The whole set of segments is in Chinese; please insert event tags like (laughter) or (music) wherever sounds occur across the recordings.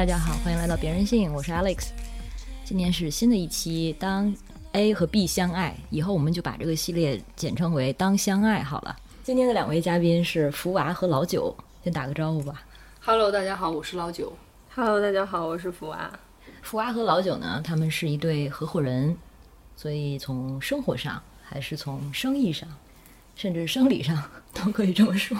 大家好，欢迎来到别人性，我是 Alex。今天是新的一期，当 A 和 B 相爱，以后我们就把这个系列简称为“当相爱”好了。今天的两位嘉宾是福娃和老九，先打个招呼吧。Hello，大家好，我是老九。Hello，大家好，我是福娃。福娃和老九呢，他们是一对合伙人，所以从生活上还是从生意上，甚至生理上都可以这么说。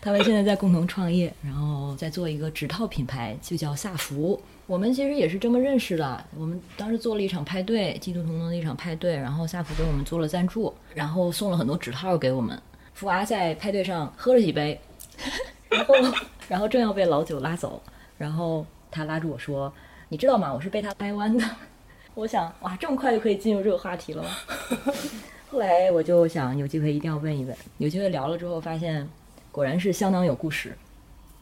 他们现在在共同创业，然后在做一个指套品牌，就叫萨福。我们其实也是这么认识的。我们当时做了一场派对，基督同盟的一场派对，然后萨福给我们做了赞助，然后送了很多指套给我们。福娃在派对上喝了几杯，然后然后正要被老九拉走，然后他拉住我说：“你知道吗？我是被他掰弯的。”我想，哇，这么快就可以进入这个话题了吗？后来我就想，有机会一定要问一问。有机会聊了之后，发现果然是相当有故事，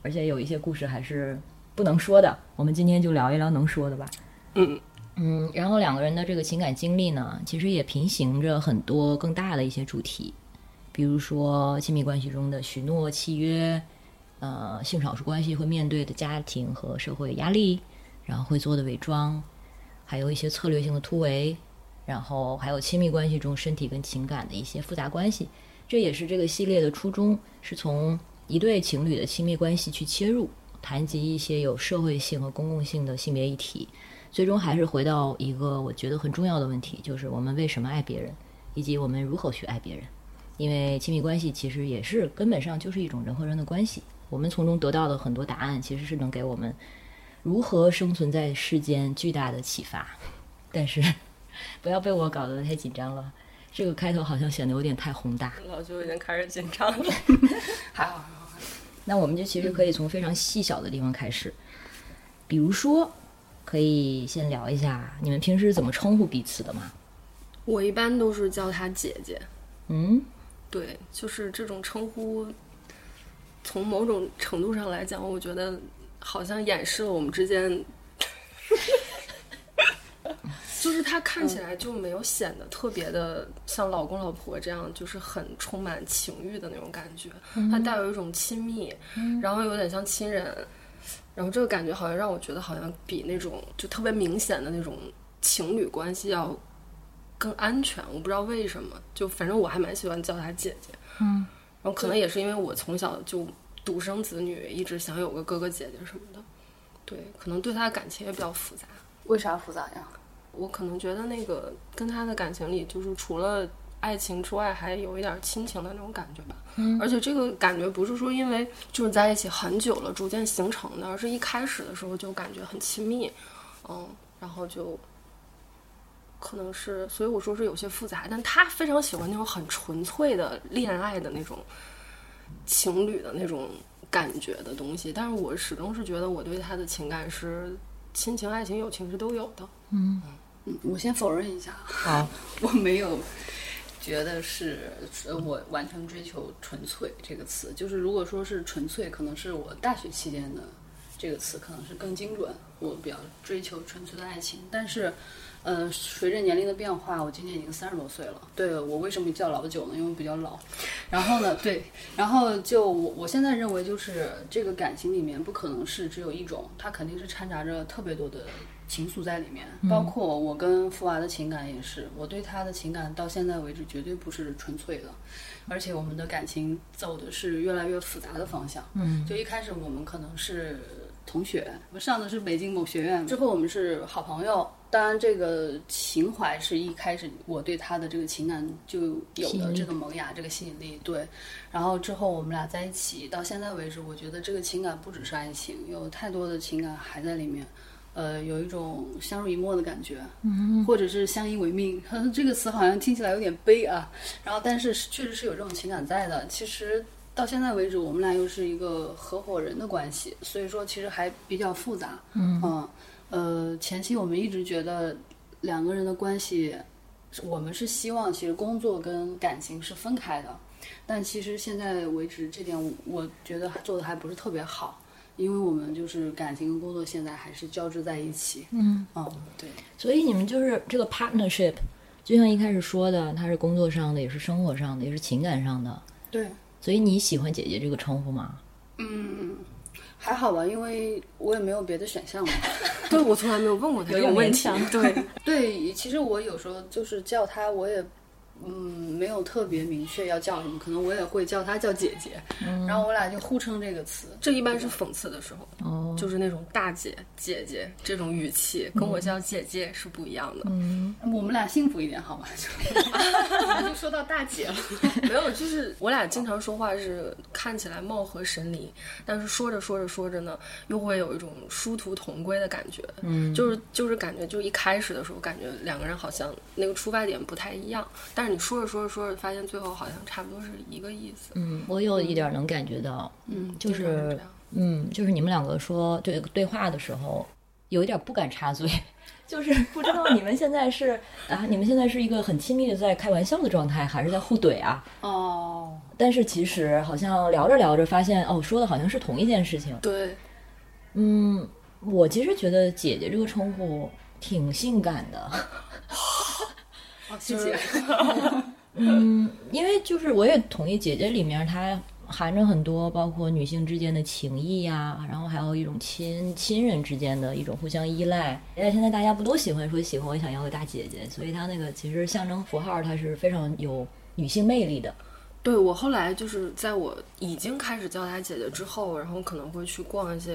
而且有一些故事还是不能说的。我们今天就聊一聊能说的吧。嗯嗯，然后两个人的这个情感经历呢，其实也平行着很多更大的一些主题，比如说亲密关系中的许诺、契约，呃，性少数关系会面对的家庭和社会压力，然后会做的伪装，还有一些策略性的突围，然后还有亲密关系中身体跟情感的一些复杂关系。这也是这个系列的初衷，是从一对情侣的亲密关系去切入，谈及一些有社会性和公共性的性别议题。最终还是回到一个我觉得很重要的问题，就是我们为什么爱别人，以及我们如何去爱别人。因为亲密关系其实也是根本上就是一种人和人的关系，我们从中得到的很多答案，其实是能给我们如何生存在世间巨大的启发。(laughs) 但是不要被我搞得太紧张了，这个开头好像显得有点太宏大。老舅已经开始紧张了。(laughs) 还好，还好。那我们就其实可以从非常细小的地方开始，比如说，可以先聊一下你们平时怎么称呼彼此的吗？我一般都是叫她姐姐，嗯，对，就是这种称呼，从某种程度上来讲，我觉得好像掩饰了我们之间，就是他看起来就没有显得特别的像老公老婆这样，就是很充满情欲的那种感觉，他带有一种亲密，然后有点像亲人。然后这个感觉好像让我觉得好像比那种就特别明显的那种情侣关系要更安全。我不知道为什么，就反正我还蛮喜欢叫她姐姐。嗯，然后可能也是因为我从小就独生子女，一直想有个哥哥姐姐什么的。对，可能对她的感情也比较复杂。为啥复杂呀？我可能觉得那个跟他的感情里，就是除了爱情之外，还有一点亲情的那种感觉吧。嗯而且这个感觉不是说因为就是在一起很久了逐渐形成的，而是一开始的时候就感觉很亲密，嗯，然后就可能是，所以我说是有些复杂。但他非常喜欢那种很纯粹的恋爱的那种情侣的那种感觉的东西，但是我始终是觉得我对他的情感是亲情、爱情、友情是都有的。嗯，我先否认一下，好，(laughs) 我没有觉得是呃我完全追求纯粹这个词。就是如果说是纯粹，可能是我大学期间的这个词可能是更精准。我比较追求纯粹的爱情，但是。呃，随着年龄的变化，我今年已经三十多岁了。对我为什么叫老九呢？因为我比较老。然后呢，对，然后就我我现在认为，就是这个感情里面不可能是只有一种，它肯定是掺杂着特别多的情愫在里面。包括我跟福娃的情感也是，我对他的情感到现在为止绝对不是纯粹的，而且我们的感情走的是越来越复杂的方向。嗯，就一开始我们可能是同学，我们上的是北京某学院，之后我们是好朋友。当然，这个情怀是一开始我对他的这个情感就有的这个萌芽、这个吸引力。对，然后之后我们俩在一起到现在为止，我觉得这个情感不只是爱情，有太多的情感还在里面。呃，有一种相濡以沫的感觉，嗯，或者是相依为命。(laughs) 这个词好像听起来有点悲啊。然后，但是确实是有这种情感在的。其实到现在为止，我们俩又是一个合伙人的关系，所以说其实还比较复杂。嗯嗯。呃，前期我们一直觉得两个人的关系，我们是希望其实工作跟感情是分开的，但其实现在为止这点我我觉得做的还不是特别好，因为我们就是感情跟工作现在还是交织在一起。嗯，哦，对，所以你们就是这个 partnership，就像一开始说的，它是工作上的，也是生活上的，也是情感上的。对，所以你喜欢姐姐这个称呼吗？嗯，还好吧，因为我也没有别的选项了。(laughs) 对我从来没有问过他这个问题。对对，其实我有时候就是叫他，我也嗯没有特别明确要叫什么，可能我也会叫她叫姐姐，然后我俩就互称这个词。这一般是讽刺的时候，哦，就是那种大姐、姐姐这种语气，跟我叫姐姐是不一样的。嗯，我们俩幸福一点好吗？(laughs) 就说到大姐了。(laughs) 没有，就是我俩经常说话是看起来貌合神离，但是说着说着说着呢，又会有一种殊途同归的感觉。嗯就是就是感觉，就一开始的时候感觉两个人好像那个出发点不太一样，但是你说着说着说着，发现最后好像差不多是一个意思。嗯，我有一点能感觉到，嗯，就是嗯，就是你们两个说对对话的时候，有一点不敢插嘴，(laughs) 就是不知道你们现在是啊，你们现在是一个很亲密的在开玩笑的状态，还是在互怼啊？哦，但是其实好像聊着聊着发现，哦，说的好像是同一件事情。对，嗯，我其实觉得姐姐这个称呼挺性感的。(laughs) 哦，谢谢。(laughs) 嗯，因为就是我也同意，姐姐里面它含着很多，包括女性之间的情谊呀、然后还有一种亲亲人之间的一种互相依赖。哎，现在大家不都喜欢说喜欢我想要个大姐姐，所以它那个其实象征符号它是非常有女性魅力的。对我后来就是在我已经开始叫她姐姐之后，然后可能会去逛一些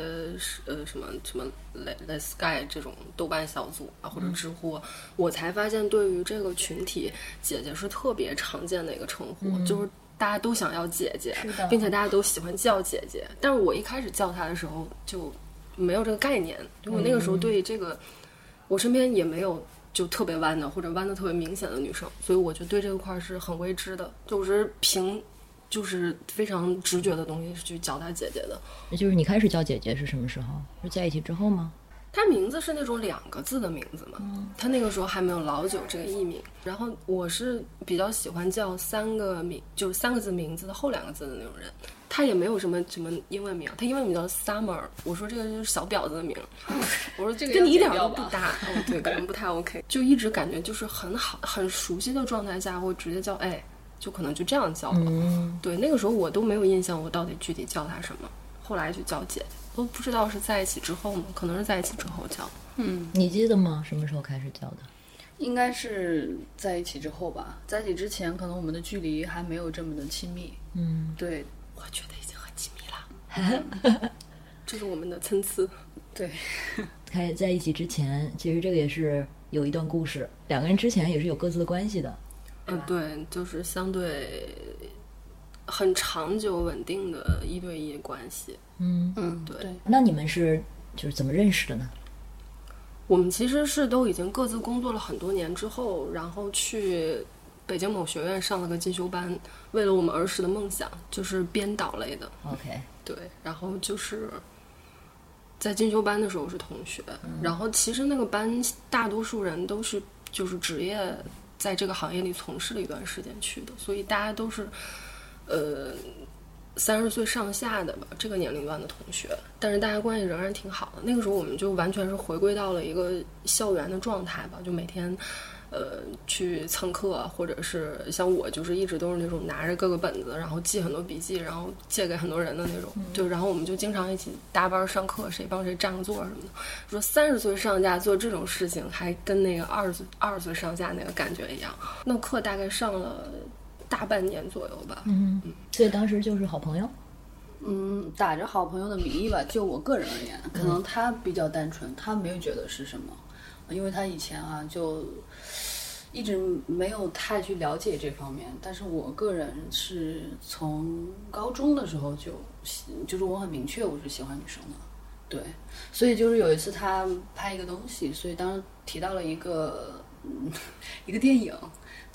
呃什么什么 Le Le Sky 这种豆瓣小组啊，或者知乎，我才发现对于这个群体，姐姐是特别常见的一个称呼，就是大家都想要姐姐，并且大家都喜欢叫姐姐。但是我一开始叫她的时候就没有这个概念，因为我那个时候对这个，我身边也没有。就特别弯的或者弯的特别明显的女生，所以我就对这个块儿是很未知的，就是凭就是非常直觉的东西去叫她姐姐的。那就是你开始叫姐姐是什么时候？是在一起之后吗？她名字是那种两个字的名字嘛，她那个时候还没有老九这个艺名。然后我是比较喜欢叫三个名，就是三个字名字的后两个字的那种人。她也没有什么什么英文名，他英文名叫 Summer。我说这个就是小婊子的名，(laughs) 我说这个跟你一点都不搭。哦，对，可能不太 OK。(laughs) 就一直感觉就是很好、很熟悉的状态下，会直接叫哎，就可能就这样叫了。嗯，对，那个时候我都没有印象，我到底具体叫他什么。后来就叫姐姐，都不知道是在一起之后吗？可能是在一起之后叫。嗯，你记得吗？什么时候开始叫的？应该是在一起之后吧，在一起之前，可能我们的距离还没有这么的亲密。嗯，对我觉得已经很亲密了，(laughs) 这是我们的参差。(laughs) 对，(laughs) 开在一起之前，其实这个也是有一段故事，两个人之前也是有各自的关系的。嗯，对，就是相对很长久稳定的一对一关系。嗯，嗯，对对，那你们是就是怎么认识的呢？我们其实是都已经各自工作了很多年之后，然后去北京某学院上了个进修班，为了我们儿时的梦想，就是编导类的。OK，对，然后就是在进修班的时候是同学，然后其实那个班大多数人都是就是职业在这个行业里从事了一段时间去的，所以大家都是呃三十岁上下的吧这个年龄段的同学，但是大家关系仍然挺好的。那个时候我们就完全是回归到了一个校园的状态吧，就每天。呃，去蹭课，或者是像我，就是一直都是那种拿着各个本子，然后记很多笔记，然后借给很多人的那种。就然后我们就经常一起搭班上课，谁帮谁占个座什么的。说三十岁上下做这种事情，还跟那个二十岁二十岁上下那个感觉一样。那课大概上了大半年左右吧。嗯，所以当时就是好朋友。嗯，打着好朋友的名义吧，就我个人而言，可能他比较单纯，他没有觉得是什么，因为他以前啊就一直没有太去了解这方面。但是我个人是从高中的时候就，就是我很明确我是喜欢女生的，对，所以就是有一次他拍一个东西，所以当时提到了一个嗯 (laughs) 一个电影，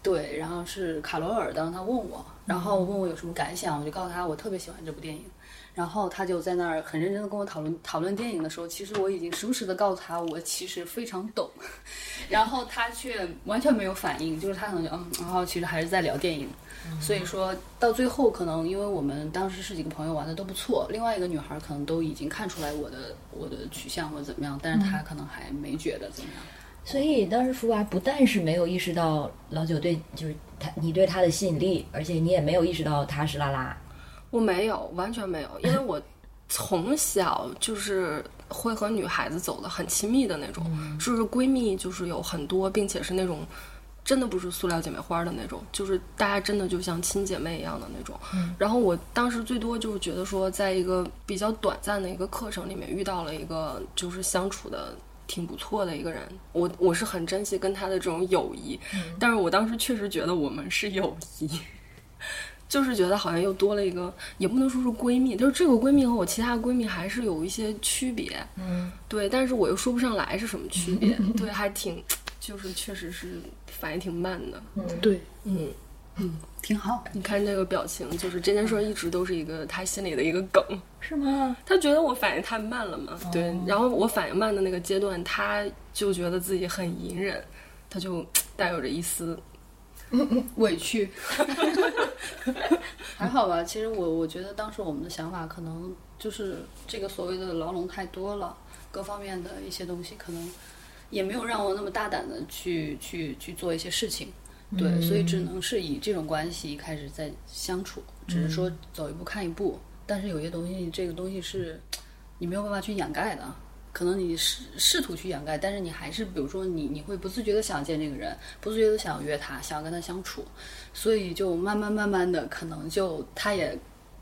对，然后是卡罗尔，当时他问我，然后问我有什么感想，我就告诉他我特别喜欢这部电影。然后他就在那儿很认真的跟我讨论讨论电影的时候，其实我已经时不时的告诉他我其实非常懂，(laughs) 然后他却完全没有反应，就是他可能就嗯，然后其实还是在聊电影。所以说到最后，可能因为我们当时是几个朋友玩的都不错，另外一个女孩可能都已经看出来我的我的取向或者怎么样，但是她可能还没觉得怎么样。所以当时福娃不但是没有意识到老九对就是他你对他的吸引力，而且你也没有意识到他是拉拉。我没有，完全没有，因为我从小就是会和女孩子走的很亲密的那种，就是闺蜜，就是有很多，并且是那种真的不是塑料姐妹花的那种，就是大家真的就像亲姐妹一样的那种。然后我当时最多就是觉得说，在一个比较短暂的一个课程里面遇到了一个就是相处的挺不错的一个人，我我是很珍惜跟他的这种友谊，但是我当时确实觉得我们是友谊。就是觉得好像又多了一个，也不能说是闺蜜，就是这个闺蜜和我其他的闺蜜还是有一些区别，嗯，对，但是我又说不上来是什么区别，对，还挺，就是确实是反应挺慢的，对，嗯，嗯，挺好。你看这个表情，就是这件事儿一直都是一个他心里的一个梗，(laughs) 是吗？他觉得我反应太慢了嘛，对，然后我反应慢的那个阶段，他就觉得自己很隐忍，他就带有着一丝。(laughs) 委屈，还好吧。其实我我觉得当时我们的想法可能就是这个所谓的牢笼太多了，各方面的一些东西可能也没有让我那么大胆的去去去做一些事情，对，所以只能是以这种关系开始在相处，只是说走一步看一步。但是有些东西，这个东西是你没有办法去掩盖的。可能你试试图去掩盖，但是你还是，比如说你你会不自觉的想见这个人，不自觉的想约他，想要跟他相处，所以就慢慢慢慢的，可能就他也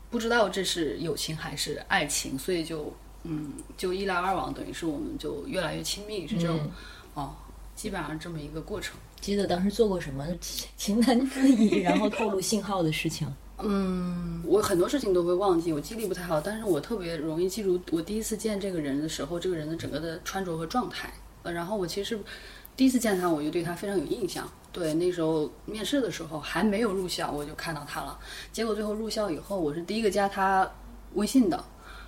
不知道这是友情还是爱情，所以就嗯，就一来二往，等于是我们就越来越亲密，是这种哦，基本上这么一个过程。记得当时做过什么情难自已，然后透露信号的事情？嗯，我很多事情都会忘记，我记忆力不太好，但是我特别容易记住我第一次见这个人的时候，这个人的整个的穿着和状态。呃，然后我其实第一次见他，我就对他非常有印象。对，那时候面试的时候还没有入校，我就看到他了。结果最后入校以后，我是第一个加他微信的，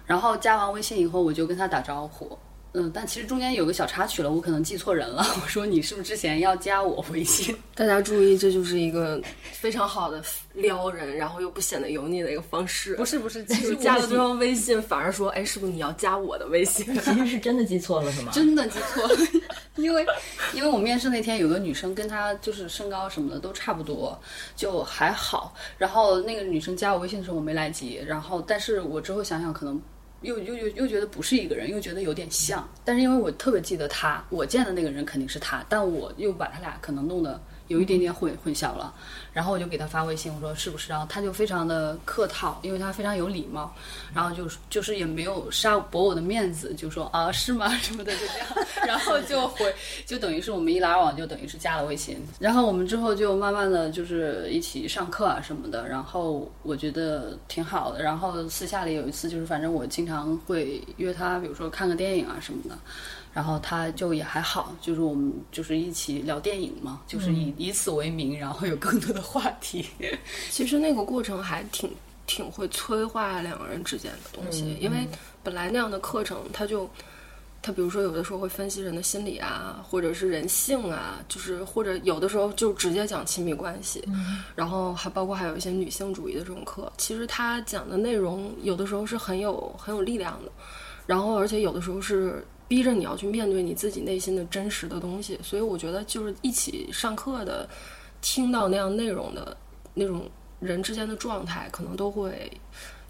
然后加完微信以后，我就跟他打招呼。嗯，但其实中间有个小插曲了，我可能记错人了。(laughs) 我说你是不是之前要加我微信？(laughs) 大家注意，这就是一个非常好的撩人，然后又不显得油腻的一个方式。不是不是，其实加了对方微信，反而说，哎，是不是你要加我的微信？(laughs) 其实是真的记错了，是吗？真的记错了，因为因为我面试那天有个女生跟她就是身高什么的都差不多，就还好。然后那个女生加我微信的时候我没来及，然后但是我之后想想可能。又又又又觉得不是一个人，又觉得有点像，但是因为我特别记得他，我见的那个人肯定是他，但我又把他俩可能弄得有一点点混混淆了。然后我就给他发微信，我说是不是？然后他就非常的客套，因为他非常有礼貌，然后就是就是也没有杀驳我的面子，就说啊是吗什么的就这样，(laughs) 然后就回就等于是我们一来二往，就等于是加了微信。然后我们之后就慢慢的就是一起上课啊什么的，然后我觉得挺好的。然后私下里有一次就是反正我经常会约他，比如说看个电影啊什么的。然后他就也还好，就是我们就是一起聊电影嘛，就是以以此为名，然后有更多的话题。(laughs) 其实那个过程还挺挺会催化两个人之间的东西，因为本来那样的课程，他就他比如说有的时候会分析人的心理啊，或者是人性啊，就是或者有的时候就直接讲亲密关系，然后还包括还有一些女性主义的这种课。其实他讲的内容有的时候是很有很有力量的，然后而且有的时候是。逼着你要去面对你自己内心的真实的东西，所以我觉得就是一起上课的，听到那样内容的那种人之间的状态，可能都会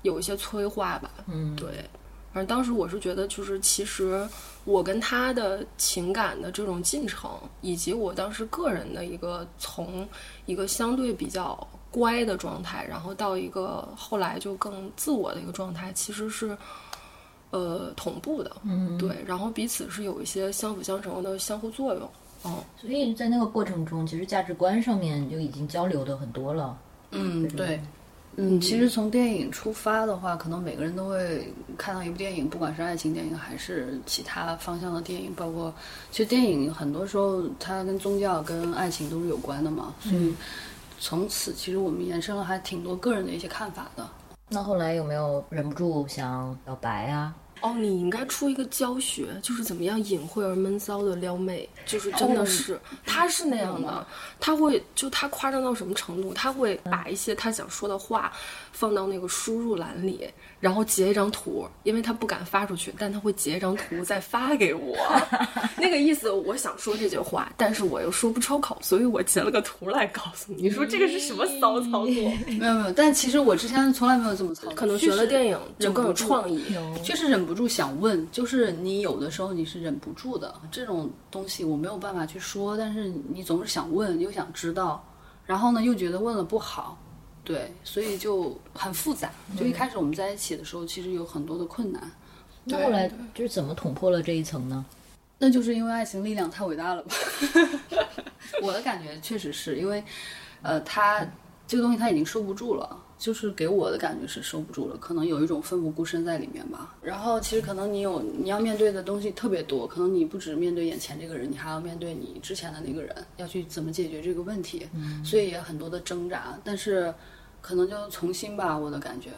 有一些催化吧。嗯，对。反正当时我是觉得，就是其实我跟他的情感的这种进程，以及我当时个人的一个从一个相对比较乖的状态，然后到一个后来就更自我的一个状态，其实是。呃，同步的，嗯，对，然后彼此是有一些相辅相成的相互作用，哦，所以在那个过程中，其实价值观上面就已经交流的很多了，嗯，对，嗯，其实从电影出发的话，可能每个人都会看到一部电影，不管是爱情电影还是其他方向的电影，包括其实电影很多时候它跟宗教、跟爱情都是有关的嘛，所以从此其实我们延伸了还挺多个人的一些看法的。那后来有没有忍不住想表白啊？哦，你应该出一个教学，就是怎么样隐晦而闷骚的撩妹，就是真的是，他是那样的，他会就他夸张到什么程度，他会把一些他想说的话放到那个输入栏里，然后截一张图，因为他不敢发出去，但他会截一张图再发给我，(laughs) 那个意思我想说这句话，但是我又说不出口，所以我截了个图来告诉你，你说这个是什么骚操作？(laughs) 没有没有，但其实我之前从来没有这么操作，可能学了电影就更有创意，确实忍不住想问，就是你有的时候你是忍不住的，这种东西我没有办法去说，但是你总是想问，又想知道，然后呢又觉得问了不好，对，所以就很复杂。就一开始我们在一起的时候，其实有很多的困难。那后来就是怎么捅破了这一层呢？那就是因为爱情力量太伟大了吧？(laughs) 我的感觉确实是因为，呃，他这个东西他已经收不住了。就是给我的感觉是收不住了，可能有一种奋不顾身在里面吧。然后其实可能你有你要面对的东西特别多，可能你不止面对眼前这个人，你还要面对你之前的那个人，要去怎么解决这个问题。嗯，所以也很多的挣扎，但是可能就重新吧，我的感觉。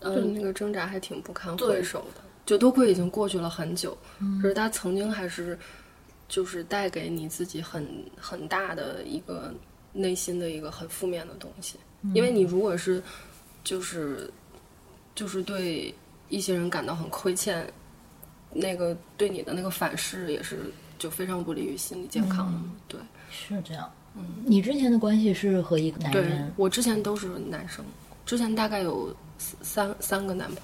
嗯，那个挣扎还挺不堪回首的。就多亏已经过去了很久，可是他曾经还是就是带给你自己很很大的一个内心的一个很负面的东西，因为你如果是。就是，就是对一些人感到很亏欠，那个对你的那个反噬也是就非常不利于心理健康的。对，是这样。嗯，你之前的关系是和一个男人？我之前都是男生，之前大概有三三个男朋友。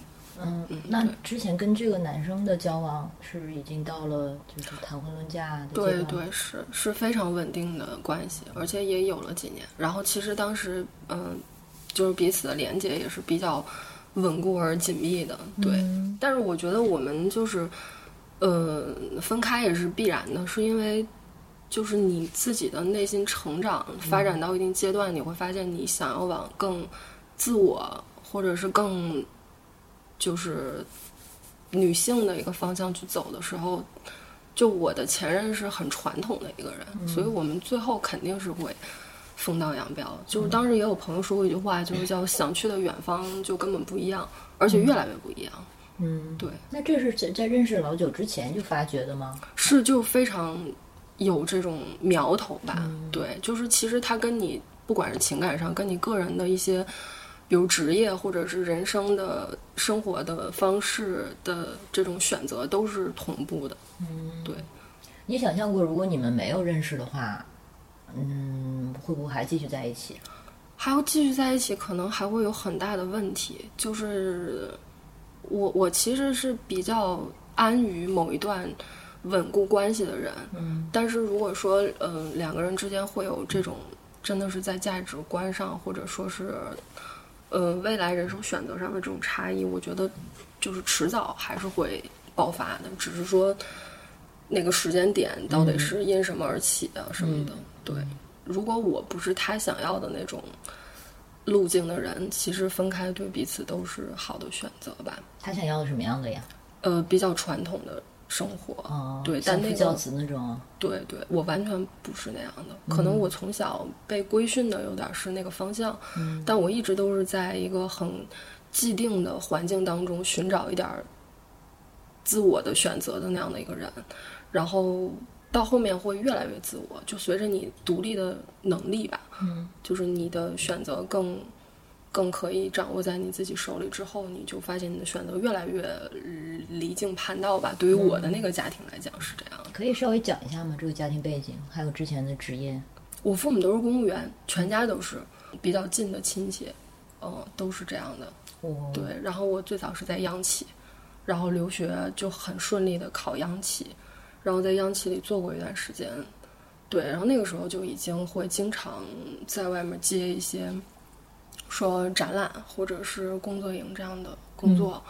嗯，那之前跟这个男生的交往是已经到了就是谈婚论嫁的对对，是是非常稳定的关系，而且也有了几年。然后其实当时嗯。就是彼此的连接也是比较稳固而紧密的，对。但是我觉得我们就是，呃，分开也是必然的，是因为就是你自己的内心成长发展到一定阶段，你会发现你想要往更自我或者是更就是女性的一个方向去走的时候，就我的前任是很传统的一个人，所以我们最后肯定是会。分道扬镳，就是当时也有朋友说过一句话，就是叫“想去的远方就根本不一样，而且越来越不一样。”嗯，对。那这是在在认识老九之前就发觉的吗？是，就非常有这种苗头吧。对，就是其实他跟你不管是情感上，跟你个人的一些，比如职业或者是人生的生活的方式的这种选择都是同步的。嗯，对。你想象过如果你们没有认识的话？嗯，会不会还继续在一起？还要继续在一起，可能还会有很大的问题。就是我，我其实是比较安于某一段稳固关系的人。嗯，但是如果说，呃，两个人之间会有这种真的是在价值观上，或者说是，呃，未来人生选择上的这种差异，我觉得就是迟早还是会爆发的。只是说那个时间点到底是因什么而起的什么的。对，如果我不是他想要的那种路径的人，其实分开对彼此都是好的选择吧。他想要的什么样的呀？呃，比较传统的生活，哦，对，但那教子那种。对对，我完全不是那样的。可能我从小被规训的有点是那个方向，但我一直都是在一个很既定的环境当中寻找一点自我的选择的那样的一个人，然后。到后面会越来越自我，就随着你独立的能力吧，嗯，就是你的选择更，更可以掌握在你自己手里之后，你就发现你的选择越来越离经叛道吧。对于我的那个家庭来讲是这样。可以稍微讲一下吗？这个家庭背景，还有之前的职业。我父母都是公务员，全家都是比较近的亲戚，嗯，都是这样的。哦，对。然后我最早是在央企，然后留学就很顺利的考央企。然后在央企里做过一段时间，对，然后那个时候就已经会经常在外面接一些，说展览或者是工作营这样的工作。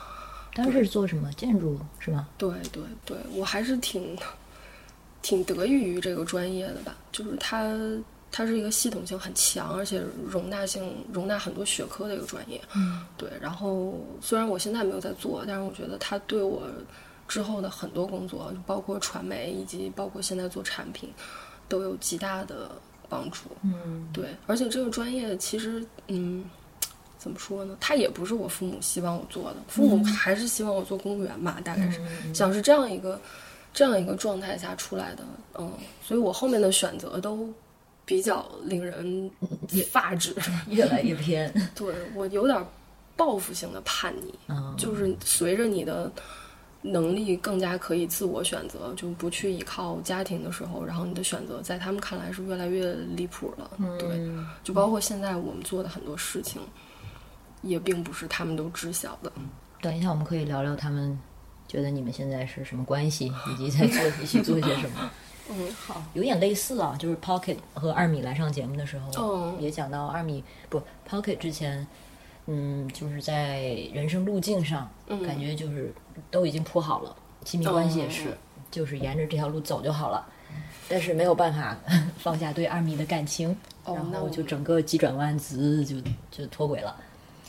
当时是做什么？建筑是吧？对对对，我还是挺挺得益于这个专业的吧，就是它它是一个系统性很强，而且容纳性容纳很多学科的一个专业。嗯，对。然后虽然我现在没有在做，但是我觉得它对我。之后的很多工作，包括传媒，以及包括现在做产品，都有极大的帮助。嗯，对，而且这个专业其实，嗯，怎么说呢？它也不是我父母希望我做的，父母还是希望我做公务员吧，大概是想是这样一个这样一个状态下出来的，嗯，所以我后面的选择都比较令人发指，(laughs) 越来越偏。(laughs) 对我有点报复性的叛逆，嗯就是随着你的能力更加可以自我选择，就不去依靠家庭的时候，然后你的选择在他们看来是越来越离谱了。对，嗯就包括现在我们做的很多事情，也并不是他们都知晓的。等一下，我们可以聊聊他们觉得你们现在是什么关系，以及在做一起做些什么。(laughs) 嗯，好，有点类似啊，就是 Pocket 和二米来上节目的时候，哦也讲到二米不 Pocket 之前，嗯，就是在人生路径上，嗯感觉就是都已经铺好了，亲密关系也是，哦就是沿着这条路走就好了。但是没有办法放下对二米的感情，然后就整个急转弯，滋就就脱轨了。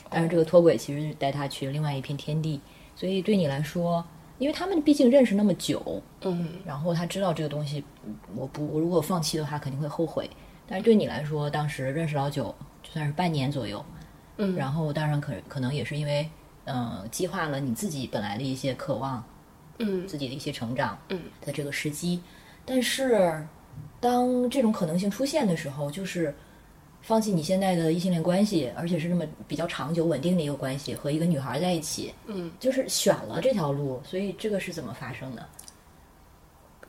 但是这个脱轨其实带他去了另外一片天地，所以对你来说，因为他们毕竟认识那么久，嗯然后他知道这个东西，嗯我不我如果放弃的话肯定会后悔。但是对你来说，当时认识老久，就算是半年左右，嗯，然后当然可可能也是因为，嗯、激化了你自己本来的一些渴望，嗯自己的一些成长，嗯的这个时机。但是当这种可能性出现的时候，就是放弃你现在的异性恋关系，而且是那么比较长久稳定的一个关系，和一个女孩在一起，嗯，就是选了这条路，所以这个是怎么发生的？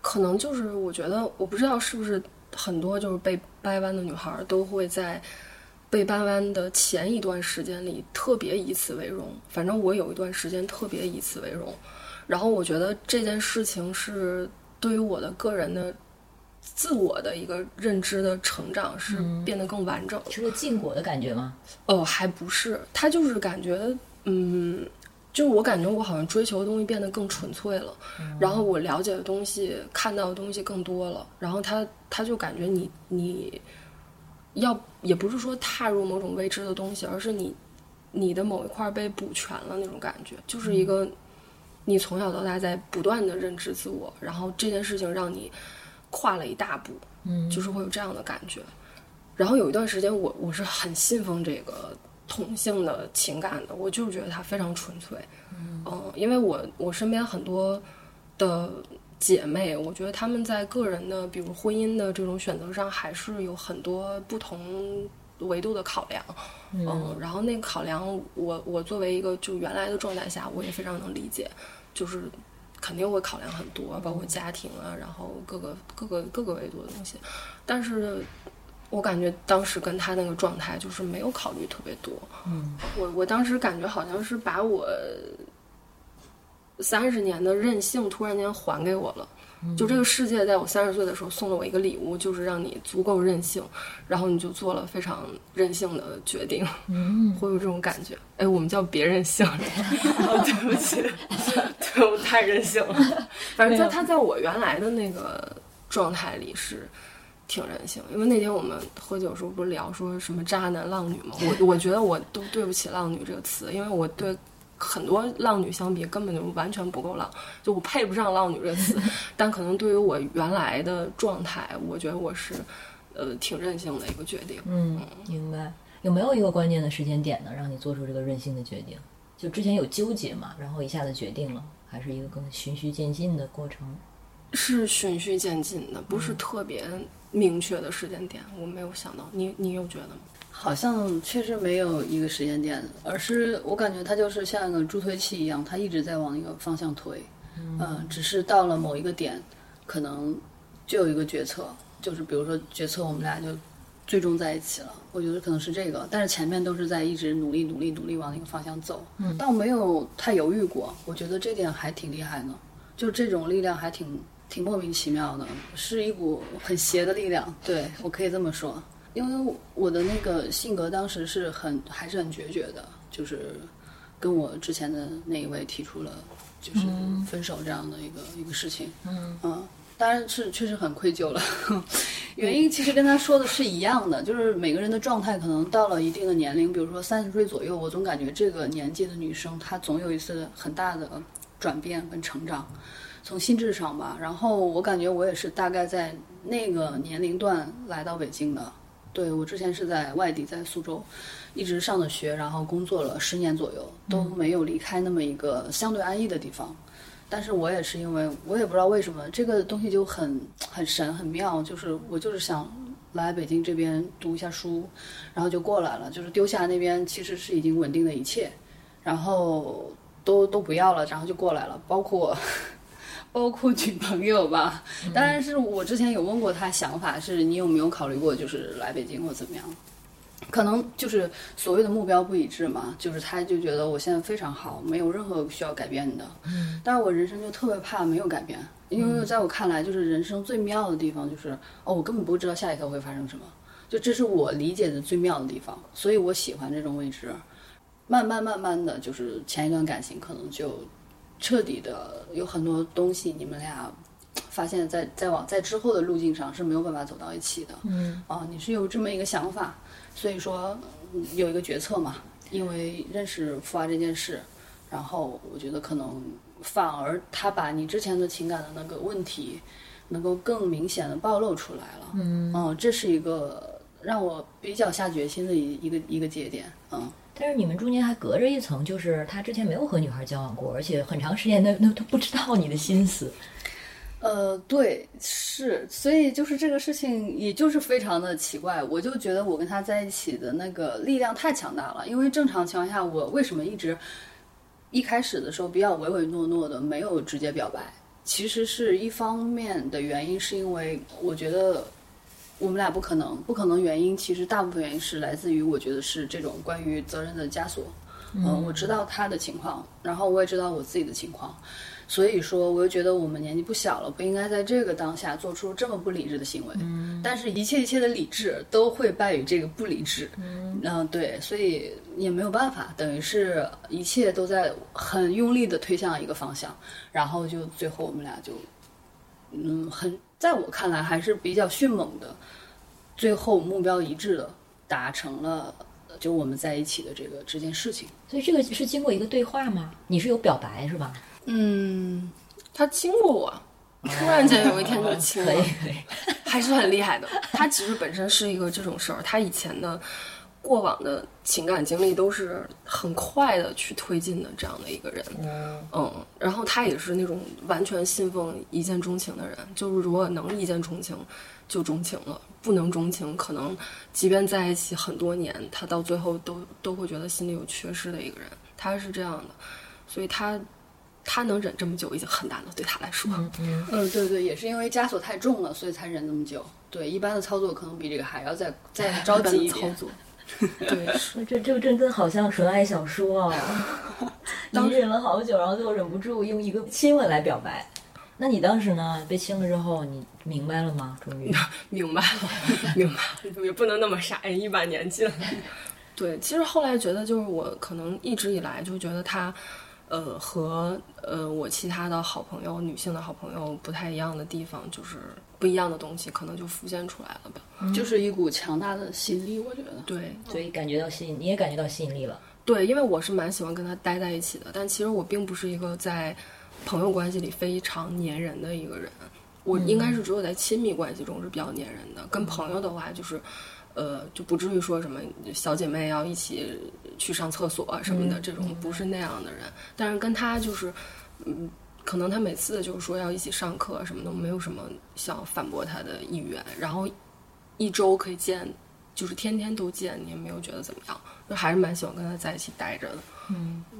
可能就是我觉得，我不知道是不是很多就是被掰弯的女孩儿都会在被掰弯的前一段时间里特别以此为荣。反正我有一段时间特别以此为荣，然后我觉得这件事情是对于我的个人的自我的一个认知的成长是变得更完整。是个禁果的感觉吗？哦，还不是，他就是感觉，嗯，就是我感觉我好像追求的东西变得更纯粹了，然后我了解的东西、看到的东西更多了，然后他他就感觉你你要也不是说踏入某种未知的东西，而是你你的某一块被补全了那种感觉，就是一个你从小到大在不断的认知自我，然后这件事情让你跨了一大步，嗯就是会有这样的感觉。然后有一段时间我，我是很信奉这个同性的情感的，我就是觉得它非常纯粹。嗯，因为我我身边很多的姐妹，我觉得她们在个人的，比如婚姻的这种选择上，还是有很多不同维度的考量。嗯，然后那个考量，我我作为一个就原来的状态下，我也非常能理解，就是肯定会考量很多，包括家庭啊，然后各个各个各个维度的东西。但是我感觉当时跟他那个状态就是没有考虑特别多。嗯，我我当时感觉好像是把我三十年的任性突然间还给我了。就这个世界在我三十岁的时候送了我一个礼物，就是让你足够任性，然后你就做了非常任性的决定，嗯，会有这种感觉。哎，我们叫别任性了，哦，对不起，对我太任性了。反正在他在我原来的那个状态里是挺任性，因为那天我们喝酒的时候不是聊说什么渣男浪女吗？我我觉得我都对不起“浪女”这个词，因为我对很多浪女相比根本就完全不够浪，就我配不上“浪女”这个词。(laughs) 但可能对于我原来的状态，我觉得我是呃挺任性的一个决定。嗯，明白。有没有一个关键的时间点呢，让你做出这个任性的决定？就之前有纠结嘛，然后一下子决定了，还是一个更循序渐进的过程？是循序渐进的，不是特别明确的时间点。我没有想到，你你有觉得吗？好像确实没有一个时间点，而是我感觉它就是像一个助推器一样，它一直在往一个方向推。嗯、只是到了某一个点，可能就有一个决策，就是比如说决策我们俩就最终在一起了。我觉得可能是这个，但是前面都是在一直努力、努力、努力往那个方向走。嗯，但我没有太犹豫过，我觉得这点还挺厉害的，就这种力量还挺挺莫名其妙的，是一股很邪的力量。对我可以这么说。因为我的那个性格当时是很还是很决绝的，就是跟我之前的那一位提出了就是分手这样的一个、一个事情，嗯当然是确实很愧疚了。(laughs) 原因其实跟他说的是一样的，就是每个人的状态可能到了一定的年龄，比如说三十岁左右，我总感觉这个年纪的女生她总有一次很大的转变跟成长，从心智上吧。然后我感觉我也是大概在那个年龄段来到北京的。对我之前是在外地，在苏州，一直上的学，然后工作了十年左右，都没有离开那么一个相对安逸的地方。但是我也是因为我也不知道为什么这个东西就很很神很妙，就是我就是想来北京这边读一下书，然后就过来了，就是丢下那边其实是已经稳定的一切，然后都都不要了，然后就过来了，包括包括女朋友吧。当然是我之前有问过他想法，是你有没有考虑过就是来北京或怎么样？可能就是所谓的目标不一致嘛，就是他就觉得我现在非常好，没有任何需要改变的。嗯，但是我人生就特别怕没有改变，因为在我看来，就是人生最妙的地方就是哦，我根本不知道下一刻会发生什么，就这是我理解的最妙的地方，所以我喜欢这种未知。慢慢慢慢的就是前一段感情可能就彻底的有很多东西，你们俩发现在在往在之后的路径上是没有办法走到一起的。嗯，啊，你是有这么一个想法。所以说有一个决策嘛，因为认识富娃这件事，然后我觉得可能反而他把你之前的情感的那个问题，能够更明显的暴露出来了。嗯，这是一个让我比较下决心的一一个一个节点。嗯，但是你们中间还隔着一层，就是他之前没有和女孩交往过，而且很长时间都都都不知道你的心思。呃，对，是，所以就是这个事情，也就是非常的奇怪。我就觉得我跟他在一起的那个力量太强大了，因为正常情况下，我为什么一直一开始的时候比较唯唯诺诺的，没有直接表白？其实是一方面的原因，是因为我觉得我们俩不可能，不可能原因，其实大部分原因是来自于我觉得是这种关于责任的枷锁。嗯，我知道他的情况，然后我也知道我自己的情况。所以说，我又觉得我们年纪不小了，不应该在这个当下做出这么不理智的行为。嗯，但是，一切一切的理智都会败于这个不理智。嗯，嗯，对，所以也没有办法，等于是一切都在很用力的推向一个方向，然后就最后我们俩就，嗯，很在我看来还是比较迅猛的，最后目标一致的达成了，就我们在一起的这个这件事情。所以这个是经过一个对话吗？你是有表白是吧？嗯，他亲过我，突然间有一天就亲了，还是很厉害的。他其实本身是一个这种事儿，他以前的过往的情感经历都是很快的去推进的这样的一个人。嗯，然后他也是那种完全信奉一见钟情的人，就是如果能一见钟情就钟情了，不能钟情，可能即便在一起很多年，他到最后都都会觉得心里有缺失的一个人。他是这样的，所以他。他能忍这么久已经很难了，对他来说。嗯嗯，对对，也是因为枷锁太重了，所以才忍那么久。对，一般的操作可能比这个还要再再着急一点。(laughs) 操作。(laughs) 对，这这真跟好像纯爱小说啊！(laughs) 你忍了好久，然后最后忍不住用一个亲吻来表白。那你当时呢？被亲了之后，你明白了吗？终于 (laughs) 明白了，明白了，也不能那么傻，一把年纪了。对，其实后来觉得，就是我可能一直以来就觉得他。呃，和呃我其他的好朋友，女性的好朋友不太一样的地方，就是不一样的东西，可能就浮现出来了吧。就是一股强大的吸引力，我觉得。对，所以感觉到吸引，你也感觉到吸引力了。对，因为我是蛮喜欢跟他待在一起的，但其实我并不是一个在朋友关系里非常粘人的一个人，我应该是只有在亲密关系中是比较粘人的，跟朋友的话就是。呃，就不至于说什么小姐妹要一起去上厕所什么的，这种不是那样的人。但是跟他就是，嗯，可能他每次就是说要一起上课什么的，没有什么想反驳他的意愿。然后一周可以见，就是天天都见，你也没有觉得怎么样，就还是蛮喜欢跟他在一起待着的。嗯嗯，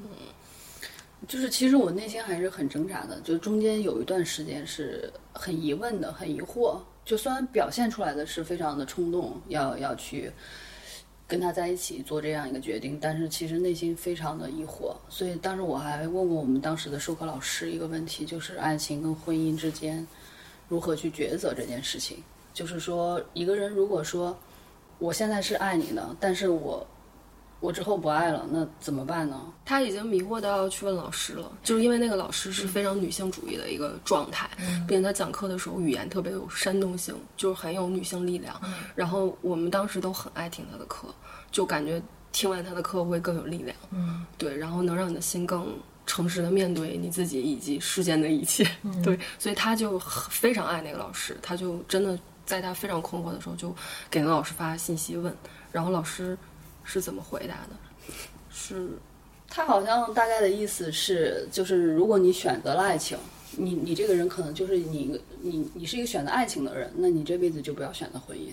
就是其实我内心还是很挣扎的，就中间有一段时间是很疑问的，很疑惑。就虽然表现出来的是非常的冲动，要要去跟他在一起做这样一个决定，但是其实内心非常的疑惑。所以当时我还问过我们当时的授课老师一个问题，就是爱情跟婚姻之间如何去抉择这件事情。就是说，一个人如果说我现在是爱你的，但是我。我之后不爱了，那怎么办呢？他已经迷惑到要去问老师了，就是因为那个老师是非常女性主义的一个状态，并且他讲课的时候语言特别有煽动性，就是很有女性力量。然后我们当时都很爱听他的课，就感觉听完他的课会更有力量。嗯，对，然后能让你的心更诚实的面对你自己以及世间的一切。(laughs) 对，所以他就非常爱那个老师，他就真的。在他非常困惑的时候，就给那老师发信息问，然后老师是怎么回答的？是他好像大概的意思是，就是如果你选择了爱情，你你这个人可能就是你你你是一个选择爱情的人，那你这辈子就不要选择婚姻。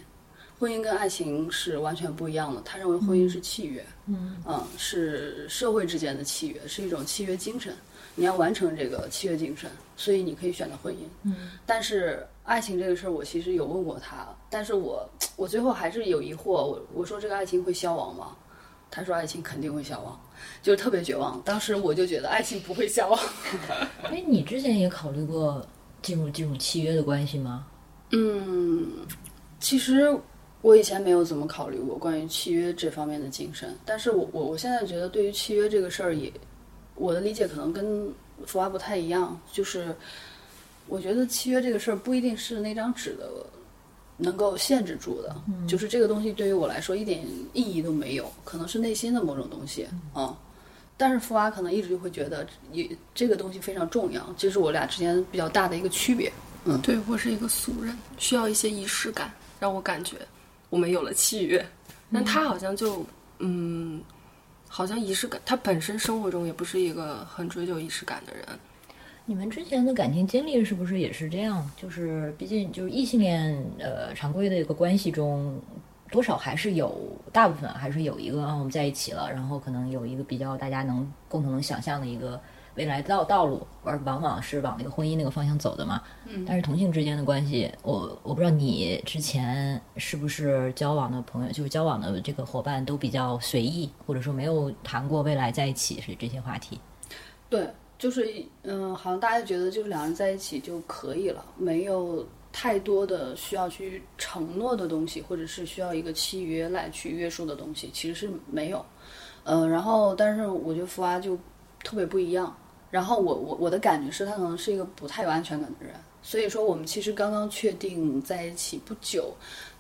婚姻跟爱情是完全不一样的。他认为婚姻是契约，嗯是社会之间的契约，是一种契约精神。你要完成这个契约精神，所以你可以选择婚姻。嗯，但是爱情这个事儿，我其实有问过他，但是我我最后还是有疑惑。我我说这个爱情会消亡吗？他说爱情肯定会消亡，就是特别绝望。当时我就觉得爱情不会消亡。(laughs) 哎，你之前也考虑过进入这种契约的关系吗？嗯，其实我以前没有怎么考虑过关于契约这方面的精神，但是我我我现在觉得对于契约这个事儿，也我的理解可能跟福娃不太一样，就是我觉得契约这个事儿不一定是那张纸的能够限制住的，就是这个东西对于我来说一点意义都没有，可能是内心的某种东西啊。但是福娃可能一直就会觉得也这个东西非常重要，这是我俩之间比较大的一个区别。嗯，对我是一个俗人，需要一些仪式感，让我感觉我们有了契约。但他好像就嗯，好像仪式感，他本身生活中也不是一个很追求仪式感的人。你们之前的感情经历是不是也是这样？就是毕竟就是异性恋，呃，常规的一个关系中，多少还是有大部分还是有一个啊，我们在一起了，然后可能有一个比较大家能共同能想象的一个未来道道路，而往往是往那个婚姻那个方向走的嘛。嗯。但是同性之间的关系，我我不知道你之前是不是交往的朋友，就是交往的这个伙伴都比较随意，或者说没有谈过未来在一起是这些话题。对，就是嗯，好像大家觉得就是两人在一起就可以了，没有太多的需要去承诺的东西，或者是需要一个契约来去约束的东西，其实是没有。嗯，然后但是我觉得福娃就特别不一样。然后我我我的感觉是他可能是一个不太有安全感的人，所以说我们其实刚刚确定在一起不久。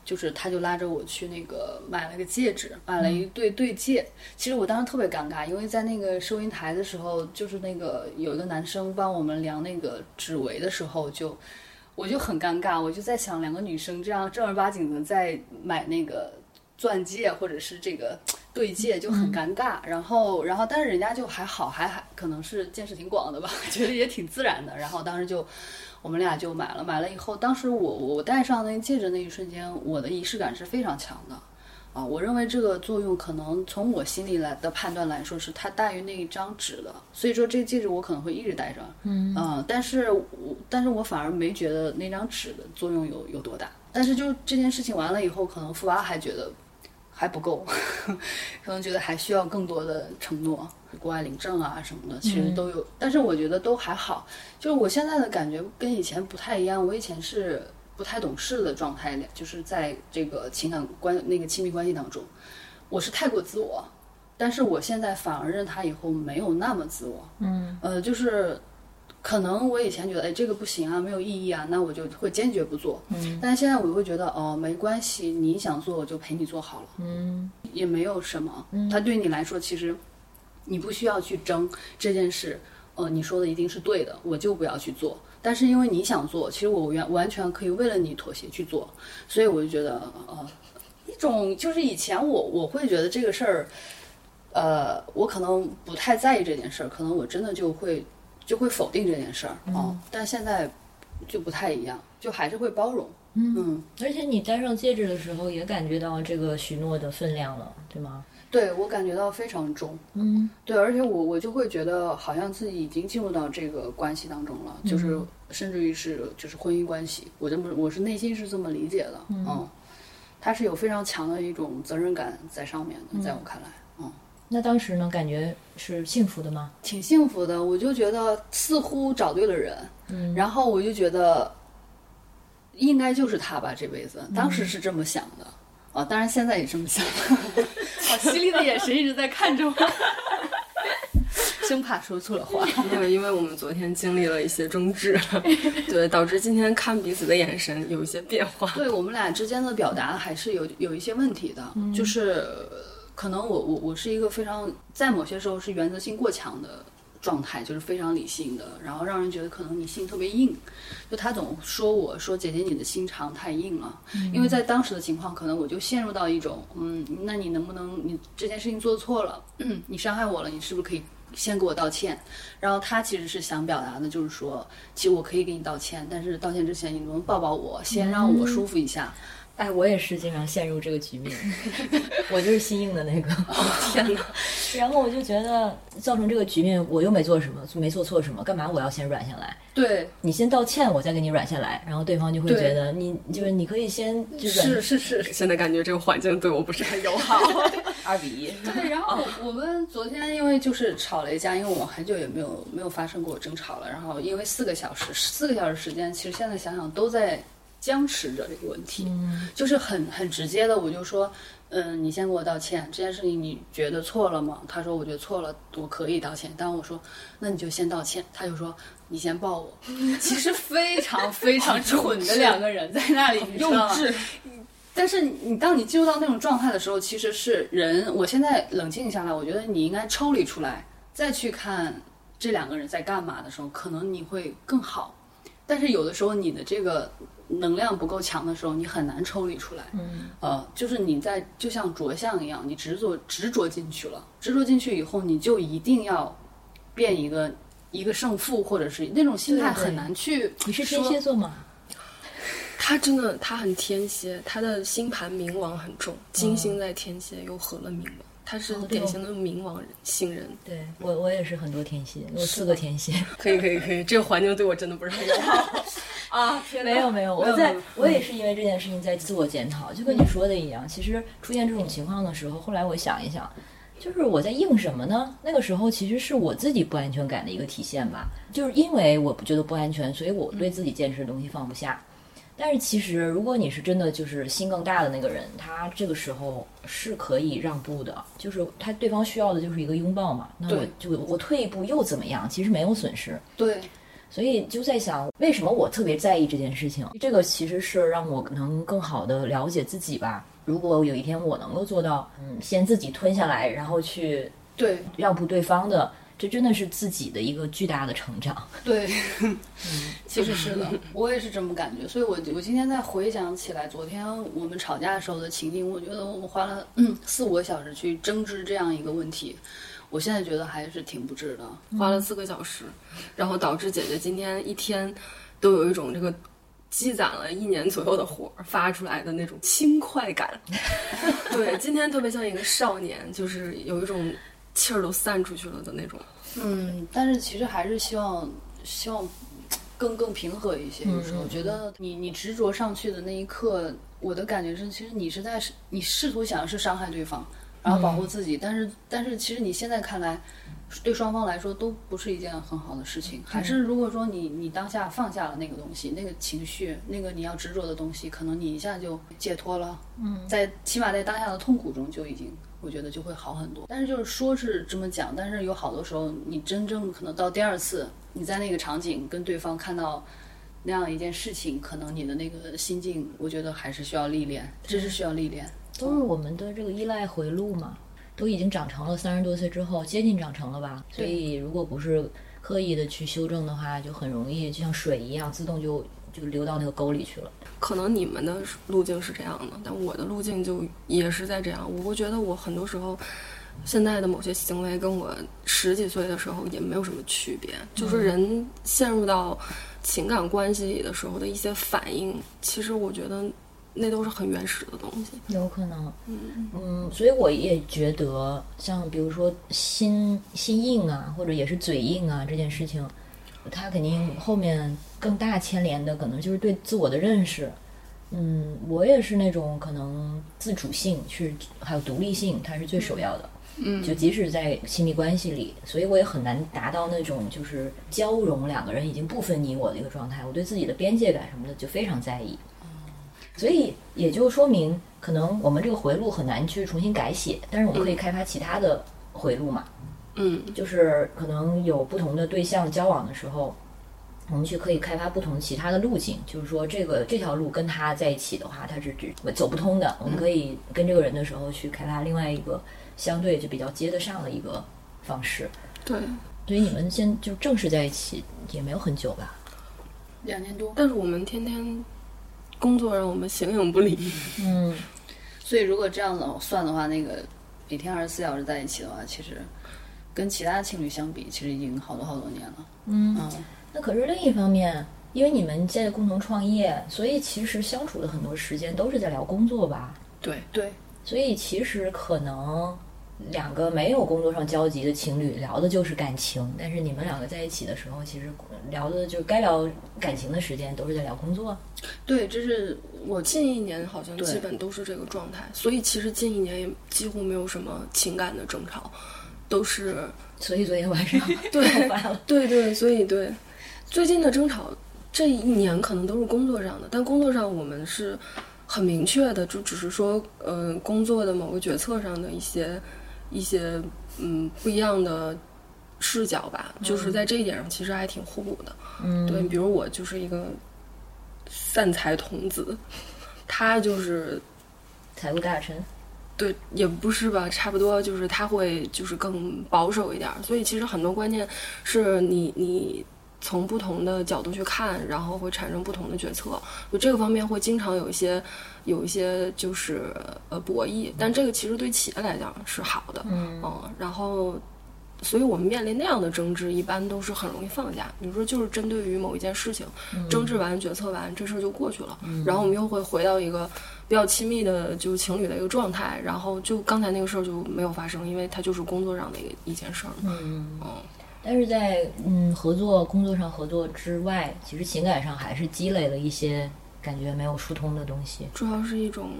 就是他就拉着我去那个买了个戒指，买了一对对戒。其实我当时特别尴尬，因为在那个收银台的时候，就是那个有一个男生帮我们量那个指围的时候，就我就很尴尬，我就在想，两个女生这样正儿八经的在买那个钻戒或者是这个对戒就很尴尬。然后，然后但是人家就还好，还还可能是见识挺广的吧，(laughs) 觉得也挺自然的。然后当时就。我们俩就买了，买了以后，当时我我戴上那个戒指那一瞬间，我的仪式感是非常强的，啊，我认为这个作用可能从我心里来的判断来说，是它大于那一张纸的，所以说这个戒指我可能会一直戴着，嗯，但是我但是我反而没觉得那张纸的作用有有多大，但是就这件事情完了以后，可能富娃还觉得。还不够，可能觉得还需要更多的承诺，国外领证啊什么的，其实都有。但是我觉得都还好，就是我现在的感觉跟以前不太一样。我以前是不太懂事的状态，就是在这个情感关那个亲密关系当中，我是太过自我。但是我现在反而认他以后没有那么自我，嗯，呃，就是。可能我以前觉得，哎，这个不行啊，没有意义啊，那我就会坚决不做。嗯，但是现在我会觉得，哦，没关系，你想做我就陪你做好了。嗯，也没有什么。嗯，他对你来说，其实你不需要去争这件事。呃，你说的一定是对的，我就不要去做。但是因为你想做，其实我完完全可以为了你妥协去做。所以我就觉得，呃，一种就是以前我我会觉得这个事儿，呃，我可能不太在意这件事儿，可能我真的就会。就会否定这件事儿哦，但现在就不太一样，就还是会包容。嗯，而且你戴上戒指的时候，也感觉到这个许诺的分量了，对吗？对，我感觉到非常重。嗯，对，而且我我就会觉得，好像自己已经进入到这个关系当中了，就是甚至于是就是婚姻关系，我这么我是内心是这么理解的。嗯，他是有非常强的一种责任感在上面的，在我看来。那当时呢，感觉是幸福的吗？挺幸福的，我就觉得似乎找对了人，嗯，然后我就觉得应该就是他吧，这辈子。当时是这么想的，啊，当然现在也这么想。(laughs) 好犀利的眼神一直在看着我，生怕说错了话。因为因为我们昨天经历了一些争执，(laughs) 对，导致今天看彼此的眼神有一些变化。对我们俩之间的表达还是有有一些问题的，就是。可能我我我是一个非常在某些时候是原则性过强的状态，就是非常理性的，然后让人觉得可能你心特别硬。就他总说我说姐姐你的心肠太硬了，因为在当时的情况，可能我就陷入到一种嗯，那你能不能你这件事情做错了，(clears throat) 你伤害我了，你是不是可以先给我道歉？然后他其实是想表达的就是说，其实我可以给你道歉，但是道歉之前你能不能抱抱我，先让我舒服一下。哎，我也是经常陷入这个局面，(laughs) 我就是心硬的那个。(laughs) 天哪！然后我就觉得造成这个局面，我又没做什么，没做错什么，干嘛我要先软下来？对你先道歉，我再给你软下来，然后对方就会觉得你就是你可以先就是是是是，现在感觉这个环境对我不是很友好。(laughs) 二比一。对，然后我们昨天因为就是吵了一架，因为我们很久也没有没有发生过争吵了，然后因为四个小时四个小时时间，其实现在想想都在。僵持着这个问题，就是很很直接的，我就说，嗯，你先给我道歉，这件事情你觉得错了吗？他说我觉得错了，我可以道歉。但我说，那你就先道歉。他就说你先抱我。(laughs) 其实非常非常 (laughs) 蠢的两个人在那里，幼稚。但是你当你进入到那种状态的时候，其实是人。我现在冷静下来，我觉得你应该抽离出来，再去看这两个人在干嘛的时候，可能你会更好。但是有的时候你的这个。能量不够强的时候，你很难抽离出来。嗯，呃，就是你在就像着相一样，你执着执着进去了，执着进去以后，你就一定要变一个一个胜负，或者是那种心态很难去。你是天蝎座吗？他真的，他很天蝎，他的星盘冥王很重，金星在天蝎又合了冥王，他是典型的冥王人星人。对我，我也是很多天蝎，我四个天蝎。可以，可以，可以，这个环境对我真的不是很友好。(laughs) 啊，没有没有，我在我也是因为这件事情在自我检讨，就跟你说的一样。其实出现这种情况的时候，后来我想一想，就是我在应什么呢？那个时候其实是我自己不安全感的一个体现吧。就是因为我不觉得不安全，所以我对自己坚持的东西放不下。但是其实如果你是真的就是心更大的那个人，他这个时候是可以让步的。就是他对方需要的就是一个拥抱嘛。那我就我退一步又怎么样？其实没有损失。对。所以就在想，为什么我特别在意这件事情？这个其实是让我能更好的了解自己吧。如果有一天我能够做到，嗯，先自己吞下来，然后去对让步对方的，这真的是自己的一个巨大的成长。对，(laughs) 嗯，其实是的，我也是这么感觉。所以我我今天在回想起来，昨天我们吵架的时候的情景，我觉得我们花了嗯四五个小时去争执这样一个问题。我现在觉得还是挺不值的，花了四个小时，然后导致姐姐今天一天都有一种这个积攒了一年左右的火发出来的那种轻快感。(laughs) 对，今天特别像一个少年，就是有一种气儿都散出去了的那种。嗯，但是其实还是希望希望更更平和一些。就是我觉得你你执着上去的那一刻，我的感觉是，其实你是在你试图想要是伤害对方。然后保护自己，但是但是其实你现在看来，对双方来说都不是一件很好的事情。还是如果说你你当下放下了那个东西，那个情绪，那个你要执着的东西，可能你一下就解脱了。嗯，在起码在当下的痛苦中就已经，我觉得就会好很多。但是就是说是这么讲，但是有好多时候你真正可能到第二次你在那个场景跟对方看到那样一件事情，可能你的那个心境，我觉得还是需要历练，这是需要历练。都是我们的这个依赖回路嘛，都已经长成了三十多岁之后，接近长成了吧。所以如果不是刻意的去修正的话，就很容易就像水一样，自动就就流到那个沟里去了。可能你们的路径是这样的，但我的路径就也是在这样。我会觉得我很多时候现在的某些行为跟我十几岁的时候也没有什么区别，就是人陷入到情感关系里的时候的一些反应，其实我觉得。那都是很原始的东西，有可能，嗯嗯，所以我也觉得，像比如说心心硬啊，或者也是嘴硬啊这件事情，它肯定后面更大牵连的可能就是对自我的认识。嗯，我也是那种可能自主性是还有独立性，它是最首要的。嗯，就即使在亲密关系里，所以我也很难达到那种就是交融两个人已经不分你我的一个状态。我对自己的边界感什么的就非常在意。所以也就说明，可能我们这个回路很难去重新改写，但是我们可以开发其他的回路嘛。嗯，就是可能有不同的对象交往的时候，我们去可以开发不同其他的路径。就是说，这个这条路跟他在一起的话，他是只走不通的。我们可以跟这个人的时候去开发另外一个相对就比较接得上的一个方式。对，所以你们现就正式在一起也没有很久吧？两年多。但是我们天天工作让我们形影不离。嗯，所以如果这样子算的话，那个每天二十四小时在一起的话，其实跟其他情侣相比，其实已经好多好多年了。嗯嗯，那可是另一方面，因为你们在共同创业，所以其实相处的很多时间都是在聊工作吧？对，对，所以其实可能两个没有工作上交集的情侣聊的就是感情，但是你们两个在一起的时候，其实聊的就该聊感情的时间都是在聊工作。对，这是我近一年好像基本都是这个状态，所以其实近一年也几乎没有什么情感的争吵，都是 (laughs) 所以昨天晚上 (laughs) 对。对对，所以对最近的争吵这一年可能都是工作上的，但工作上我们是很明确的，就只是说呃工作的某个决策上的一些一些嗯不一样的视角吧，就是在这一点上其实还挺互补的。嗯，对，比如我就是一个散财童子，他就是财务大臣。对，也不是吧，差不多就是他会就是更保守一点儿，所以其实很多观念是你你从不同的角度去看，然后会产生不同的决策，就这个方面会经常有一些有一些就是呃博弈，但这个其实对企业来讲是好的，嗯然后。所以我们面临那样的争执，一般都是很容易放下。比如说，就是针对于某一件事情，争执完、决策完，这事儿就过去了。然后我们又会回到一个比较亲密的就是情侣的一个状态，然后就刚才那个事儿就没有发生，因为它就是工作上的一个一件事儿嘛。嗯嗯，但是在嗯合作工作上合作之外，其实情感上还是积累了一些感觉没有疏通的东西，主要是一种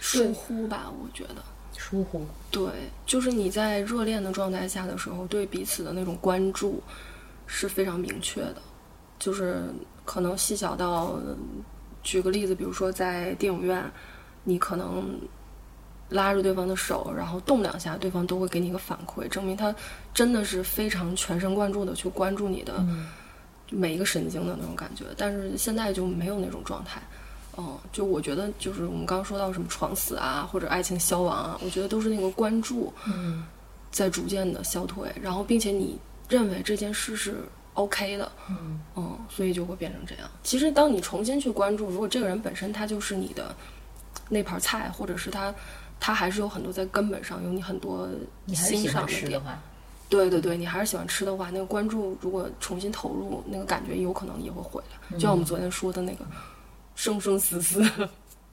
疏忽吧，我觉得。疏忽。对，就是你在热恋的状态下的时候，对彼此的那种关注是非常明确的，就是可能细小到，举个例子，比如说在电影院，你可能拉着对方的手，然后动两下，对方都会给你一个反馈，证明他真的是非常全神贯注的去关注你的每一个神经的那种感觉。但是现在就没有那种状态。嗯，就我觉得，就是我们刚刚说到什么闯死啊，或者爱情消亡啊，我觉得都是那个关注嗯在逐渐的消退，然后并且你认为这件事是 OK 的，嗯嗯，所以就会变成这样。其实当你重新去关注，如果这个人本身他就是你的那盘菜，或者是他他还是有很多在根本上有你很多你还喜赏的点，欢吃的话，对对对，你还是喜欢吃的话，那个关注如果重新投入，那个感觉有可能也会回来。就像我们昨天说的那个 (laughs) 生生死死，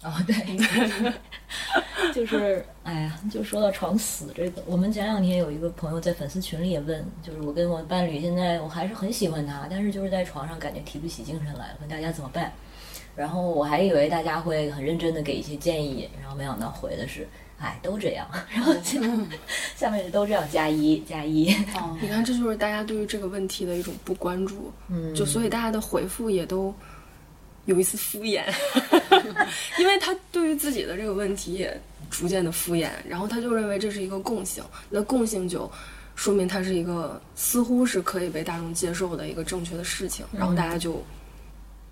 哦，对，(laughs) 就是，哎呀，就说到床死这个，我们前两天有一个朋友在粉丝群里也问，就是我跟我伴侣现在我还是很喜欢他，但是就是在床上感觉提不起精神来了，问大家怎么办？然后我还以为大家会很认真的给一些建议，然后没想到回的是，哎，都这样，(laughs) 然后下 (laughs) 下面是都这样加一加一，哦你看，这就是大家对于这个问题的一种不关注，嗯，就所以大家的回复也都有一丝敷衍，(laughs) 因为他对于自己的这个问题也逐渐的敷衍，然后他就认为这是一个共性，那共性就说明它是一个似乎是可以被大众接受的一个正确的事情，然后大家就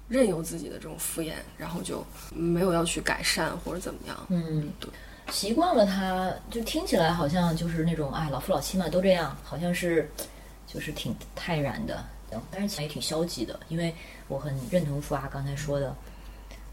任由自己的这种敷衍，然后就没有要去改善或者怎么样，嗯，对，习惯了他，就听起来好像就是那种哎，老夫老妻嘛，都这样，好像是就是挺泰然的，嗯但是其实也挺消极的，因为我很认同富阿刚才说的，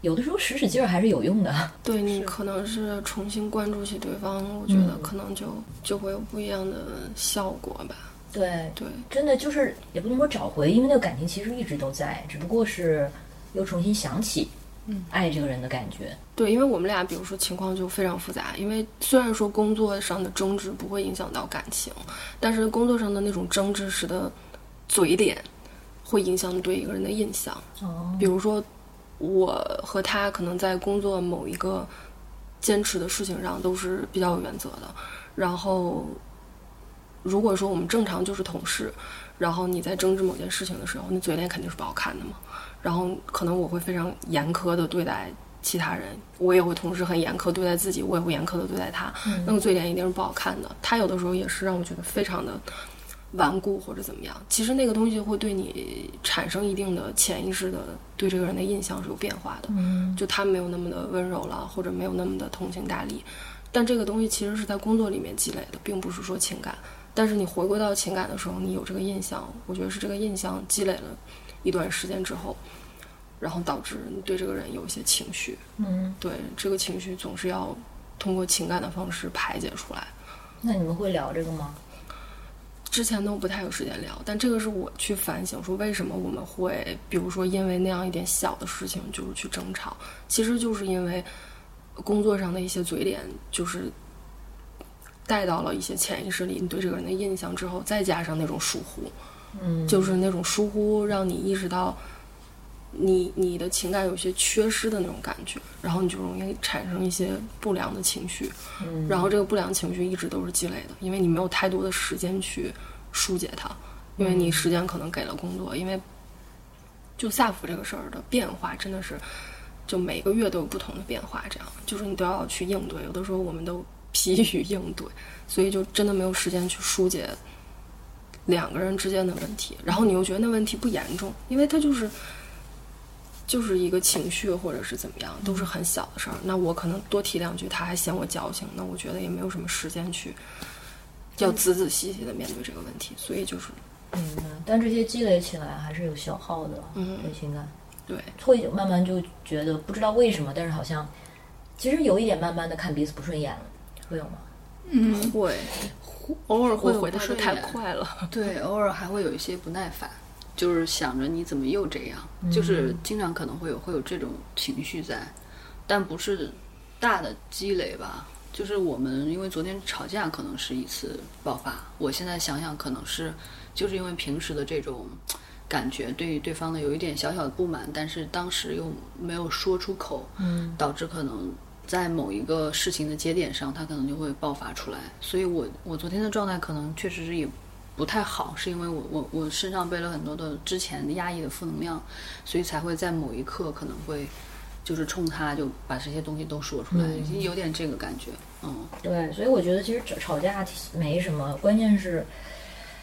有的时候使使劲儿还是有用的。对你可能是重新关注起对方，我觉得嗯。可能就就会有不一样的效果吧，对，对。真的就是也不能说找回，因为那个感情其实一直都在，只不过是又重新想起，嗯，爱这个人的感觉。对，因为我们俩，比如说情况就非常复杂。因为虽然说工作上的争执不会影响到感情，但是工作上的那种争执时的嘴脸，会影响对一个人的印象。哦比如说，我和他可能在工作某一个坚持的事情上都是比较有原则的。然后，如果说我们正常就是同事，然后你在争执某件事情的时候，那嘴脸肯定是不好看的嘛。然后可能我会非常严苛的对待其他人，我也会同时很严苛对待自己，我也会严苛的对待他。那个嘴脸一定是不好看的。他有的时候也是让我觉得非常的顽固或者怎么样。其实那个东西会对你产生一定的潜意识的对这个人的印象是有变化的。嗯就他没有那么的温柔了，或者没有那么的通情达理。但这个东西其实是在工作里面积累的，并不是说情感但是你回归到情感的时候，你有这个印象，我觉得是这个印象积累了一段时间之后，然后导致你对这个人有一些情绪。嗯，对这个情绪总是要通过情感的方式排解出来。那你们会聊这个吗？之前都不太有时间聊，但这个是我去反省，说为什么我们会，比如说因为那样一点小的事情就是去争吵，其实就是因为工作上的一些嘴脸，就是带到了一些潜意识里，你对这个人的印象之后，再加上那种疏忽，嗯，就是那种疏忽，让你意识到你你的情感有些缺失的那种感觉，然后你就容易产生一些不良的情绪，嗯。然后这个不良情绪一直都是积累的，因为你没有太多的时间去疏解它，因为你时间可能给了工作，因为就萨福这个事儿的变化真的是，就每个月都有不同的变化，这样就是你都要去应对，有的时候我们都疲于应对，所以就真的没有时间去疏解两个人之间的问题，然后你又觉得那问题不严重，因为它就是。就是一个情绪，或者是怎么样，都是很小的事儿。那我可能多提两句，他还嫌我矫情，那我觉得也没有什么时间去要仔仔细细的面对这个问题。所以就是，明白。但这些积累起来还是有消耗的，嗯对情感对，会慢慢就觉得不知道为什么，但是好像其实有一点慢慢的看彼此不顺眼了，会有吗？嗯，会偶尔会我回答的太不顺眼快了。(laughs) 对，偶尔还会有一些不耐烦，就是想着你怎么又这样，就是经常可能会有会有这种情绪在，但不是大的积累吧。就是我们因为昨天吵架，可能是一次爆发。我现在想想，可能是就是因为平时的这种感觉，对对方的有一点小小的不满，但是当时又没有说出口，嗯导致可能在某一个事情的节点上，它可能就会爆发出来。所以我我昨天的状态可能确实是也不太好，是因为我我我身上背了很多的之前压抑的负能量，所以才会在某一刻可能会就是冲他就把这些东西都说出来，已经有点这个感觉，嗯。对，所以我觉得其实吵吵架没什么，关键是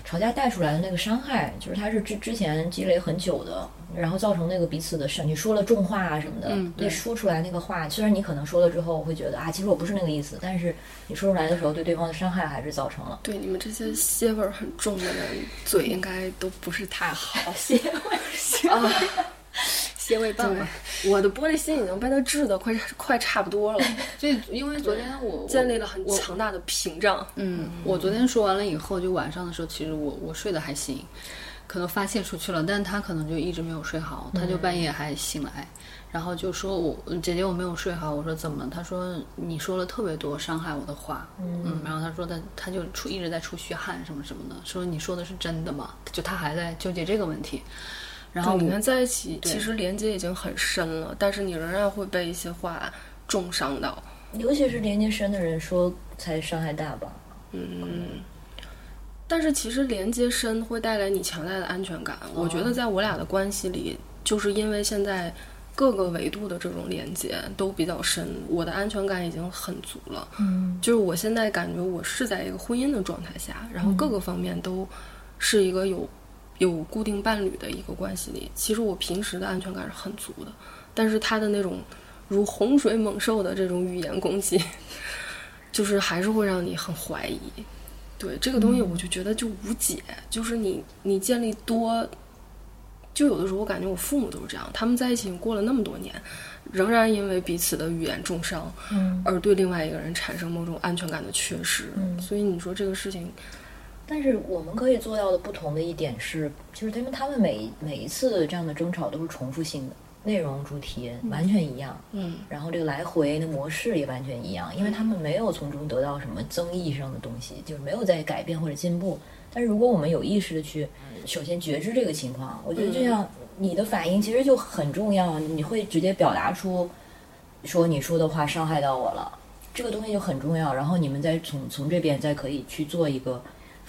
吵架带出来的那个伤害，就是他是之之前积累很久的，然后造成那个彼此的伤。你说了重话啊什么的，嗯对说出来那个话，虽然你可能说了之后会觉得啊，其实我不是那个意思，但是你说出来的时候，对对方的伤害还是造成了。对你们这些蝎味儿很重的人，嘴应该都不是太好。(laughs) 蝎味棒吧。我的玻璃心已经被他治的快快差不多了，(laughs) 所以因为昨天我建立了很强大的屏障。嗯，我昨天说完了以后，就晚上的时候，其实我我睡得还行，可能发泄出去了，但他可能就一直没有睡好，他就半夜还醒来，然后就说我姐姐我没有睡好，我说怎么了？他说你说了特别多伤害我的话，嗯，然后他说他他就出一直在出虚汗什么什么的，说你说的是真的吗？就他还在纠结这个问题，然后你们在一起，其实连接已经很深了，但是你仍然会被一些话重伤到。尤其是连接深的人说才伤害大吧。嗯但是其实连接深会带来你强大的安全感。我觉得在我俩的关系里，就是因为现在各个维度的这种连接都比较深，我的安全感已经很足了。嗯，就是我现在感觉我是在一个婚姻的状态下，然后各个方面都是一个有有固定伴侣的一个关系里。其实我平时的安全感是很足的，但是他的那种如洪水猛兽的这种语言攻击，(laughs) 就是还是会让你很怀疑。对这个东西，我就觉得就无解。就是你你建立多，就有的时候我感觉我父母都是这样，他们在一起过了那么多年，仍然因为彼此的语言重伤，嗯，而对另外一个人产生某种安全感的缺失。嗯所以你说这个事情，但是我们可以做到的不同的一点是，就是他们他们每每一次这样的争吵都是重复性的，内容主题完全一样，嗯，然后这个来回的模式也完全一样，因为他们没有从中得到什么增益上的东西，就是没有在改变或者进步。但是如果我们有意识的去，首先觉知这个情况，我觉得就像你的反应其实就很重要，你会直接表达出说你说的话伤害到我了，这个东西就很重要。然后你们再从从这边再可以去做一个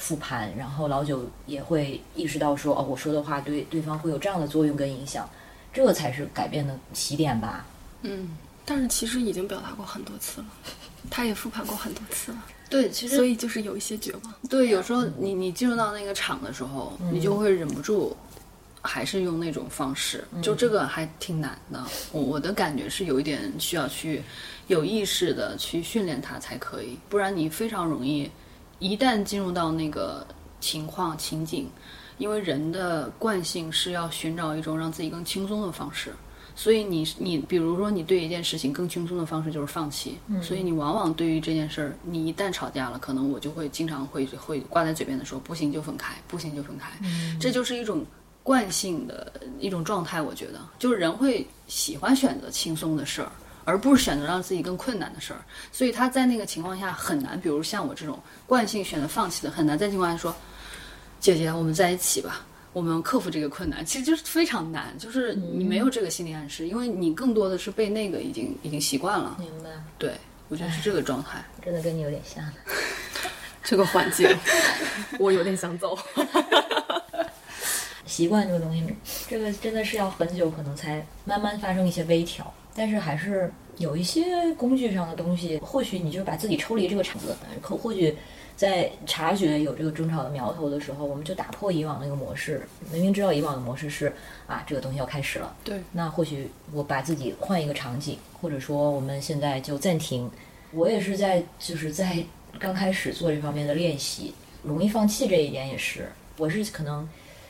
复盘，然后老九也会意识到说哦，我说的话对对方会有这样的作用跟影响，这个才是改变的起点吧。嗯，但是其实已经表达过很多次了，他也复盘过很多次了，对，其实所以就是有一些绝望。对，有时候你你进入到那个场的时候，你就会忍不住，还是用那种方式，就这个还挺难的。我我的感觉是有一点需要去有意识的去训练它才可以，不然你非常容易一旦进入到那个情况情景，因为人的惯性是要寻找一种让自己更轻松的方式，所以你你比如说你对一件事情更轻松的方式就是放弃，所以你往往对于这件事儿，你一旦吵架了，可能我就会经常会会挂在嘴边的说不行就分开，不行就分开，这就是一种惯性的一种状态。我觉得就是人会喜欢选择轻松的事儿。而不是选择让自己更困难的事儿，所以他在那个情况下很难。比如像我这种惯性选择放弃的，很难在情况下说：“姐姐，我们在一起吧，我们克服这个困难。”其实就是非常难，就是你没有这个心理暗示，因为你更多的是被那个已经已经习惯了。明白？对，我觉得是这个状态。真的跟你有点像。(laughs) 这个环境，(laughs) 我有点想走。(laughs) 习惯这个东西，这个真的是要很久，可能才慢慢发生一些微调。但是还是有一些工具上的东西，或许你就把自己抽离这个场子，可或许在察觉有这个争吵的苗头的时候，我们就打破以往那个模式。明明知道以往的模式是啊，这个东西要开始了，对，那或许我把自己换一个场景，或者说我们现在就暂停。我也是在就是在刚开始做这方面的练习，容易放弃这一点也是。我是可能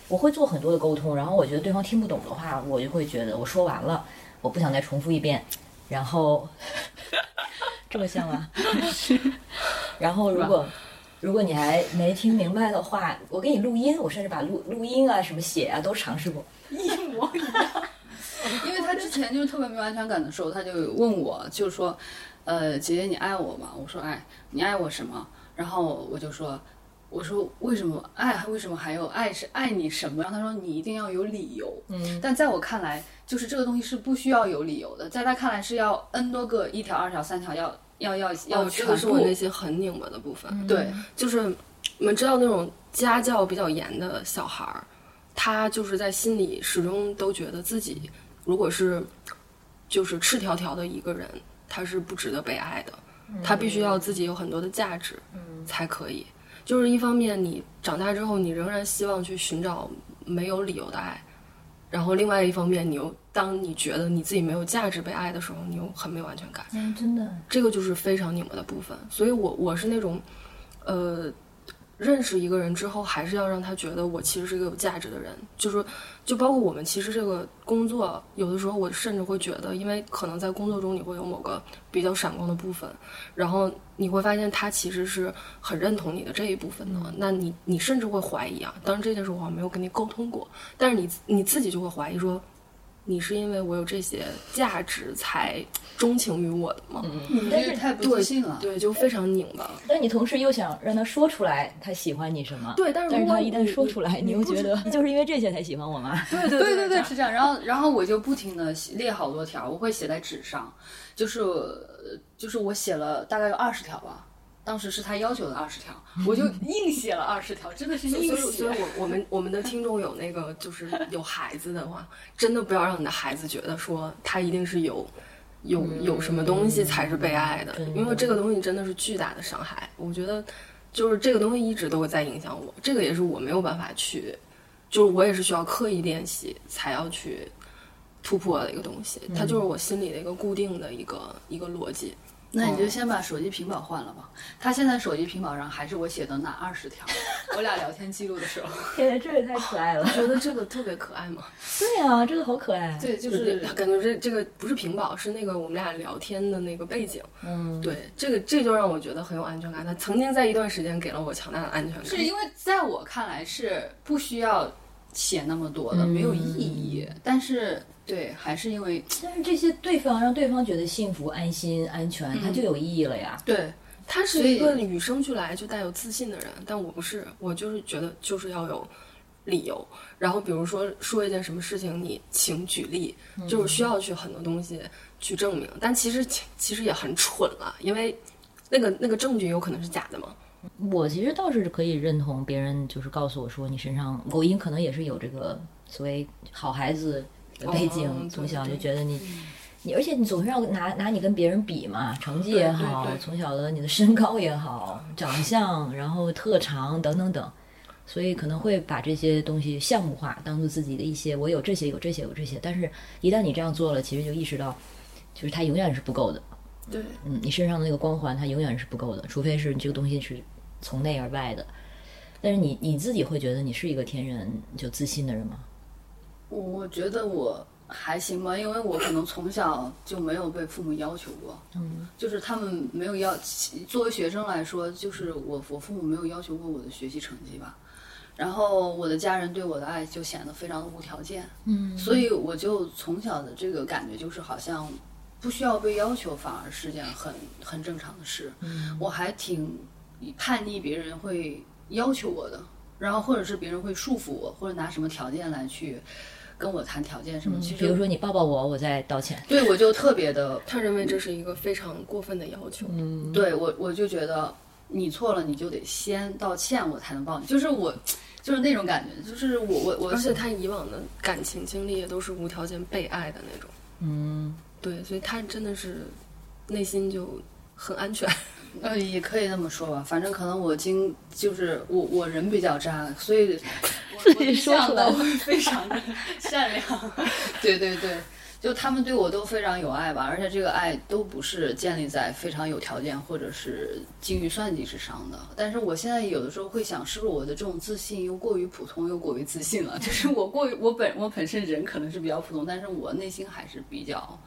我会做很多的沟通，然后我觉得对方听不懂的话，我就会觉得我说完了。我不想再重复一遍，然后 (laughs) 这么像吗？(laughs) 然后如果如果你还没听明白的话，我给你录音，我甚至把录录音啊、什么写啊都尝试过，一模一样。(laughs) 因为他之前就特别没有安全感的时候，他就问我，就是说，呃，姐姐你爱我吗？我说爱，你爱我什么？然后我就说。我说为什么爱？为什么还有爱？是爱你什么？然后他说你一定要有理由。嗯，但在我看来，就是这个东西是不需要有理由的。在他看来是要 n 多个一条、二条、三条，要要要要全是我内心很拧巴的部分。对，就是你们知道那种家教比较严的小孩儿，他就是在心里始终都觉得自己如果是就是赤条条的一个人，他是不值得被爱的。他必须要自己有很多的价值，嗯，才可以。就是一方面，你长大之后，你仍然希望去寻找没有理由的爱，然后另外一方面，你又当你觉得你自己没有价值被爱的时候，你又很没有安全感。嗯，真的，这个就是非常拧巴的部分。所以我我是那种，呃。认识一个人之后，还是要让他觉得我其实是一个有价值的人。就是，就包括我们其实这个工作，有的时候我甚至会觉得，因为可能在工作中你会有某个比较闪光的部分，然后你会发现他其实是很认同你的这一部分的。那你你甚至会怀疑啊，当然这件事我好像没有跟你沟通过，但是你你自己就会怀疑说。你是因为我有这些价值才钟情于我的吗？嗯，但是太不自信了，对，就非常拧巴。但你同时又想让他说出来他喜欢你什么？对，但是但是他一旦说出来，你又觉得你 (laughs) 就是因为这些才喜欢我吗？对对对对对，是这样。然后然后我就不停的列好多条，我会写在纸上，就是就是我写了大概有二十条吧。当时是他要求的二十条，(laughs) 我就硬写了二十条，真的是硬写。所以，我我们我们的听众有那个就是有孩子的话，真的不要让你的孩子觉得说他一定是有有有什么东西才是被爱的，因为这个东西真的是巨大的伤害。我觉得就是这个东西一直都会在影响我，这个也是我没有办法去，就是我也是需要刻意练习才要去突破的一个东西，它就是我心里的一个固定的一个一个逻辑。那你就先把手机屏保换了吧。他现在手机屏保上还是我写的那二十条，(laughs) 我俩聊天记录的时候。(laughs) 天，这也太可爱了！觉得这个特别可爱吗？对啊，这个好可爱。对，就是感觉这这个不是屏保，是那个我们俩聊天的那个背景。嗯，对，这个这就让我觉得很有安全感。他曾经在一段时间给了我强大的安全感。是因为在我看来是不需要写那么多的，没有意义。但是。对，还是因为，但是这些对方让对方觉得幸福、安心、安全，他就有意义了呀。对，他是一个与生俱来就带有自信的人，但我不是，我就是觉得就是要有理由。然后比如说说一件什么事情，你请举例，就是需要去很多东西去证明，但其实其实也很蠢了，因为那个那个证据有可能是假的嘛。我其实倒是可以认同别人，就是告诉我说你身上某音可能也是有这个所谓好孩子。背景从小就觉得你，你而且你总是要拿拿你跟别人比嘛，成绩也好，从小的你的身高也好，长相，然后特长等等等，所以可能会把这些东西项目化，当做自己的一些我有这些有这些有这些，但是一旦你这样做了，其实就意识到，就是它永远是不够的。对，嗯，你身上的那个光环它永远是不够的，除非是你这个东西是从内而外的。但是你你自己会觉得你是一个天然就自信的人吗？我觉得我还行吧，因为我可能从小就没有被父母要求过，嗯，就是他们没有要，作为学生来说，就是我我父母没有要求过我的学习成绩吧。然后我的家人对我的爱就显得非常的无条件，嗯所以我就从小的这个感觉就是好像不需要被要求，反而是件很很正常的事。嗯我还挺叛逆，别人会要求我的，然后或者是别人会束缚我，或者拿什么条件来去跟我谈条件什么。其实嗯比如说你抱抱我，我再道歉。对我就特别的 (laughs) 他认为这是一个非常过分的要求。嗯，对我，我就觉得你错了，你就得先道歉，我才能抱你。就是我，就是那种感觉，就是我我我，而且他以往的感情经历也都是无条件被爱的那种。嗯，对，所以他真的是内心就很安全。呃也可以那么说吧，反正可能我经就是我我人比较渣，所以 (laughs) 我自己说出来我对象都非常的 (laughs) 善良。(laughs) 对对对。就他们对我都非常有爱吧，而且这个爱都不是建立在非常有条件或者是精于算计之上的。但是我现在有的时候会想，是不是我的这种自信又过于普通，又过于自信了？就是我过于我本我本身人可能是比较普通，但是我内心还是比较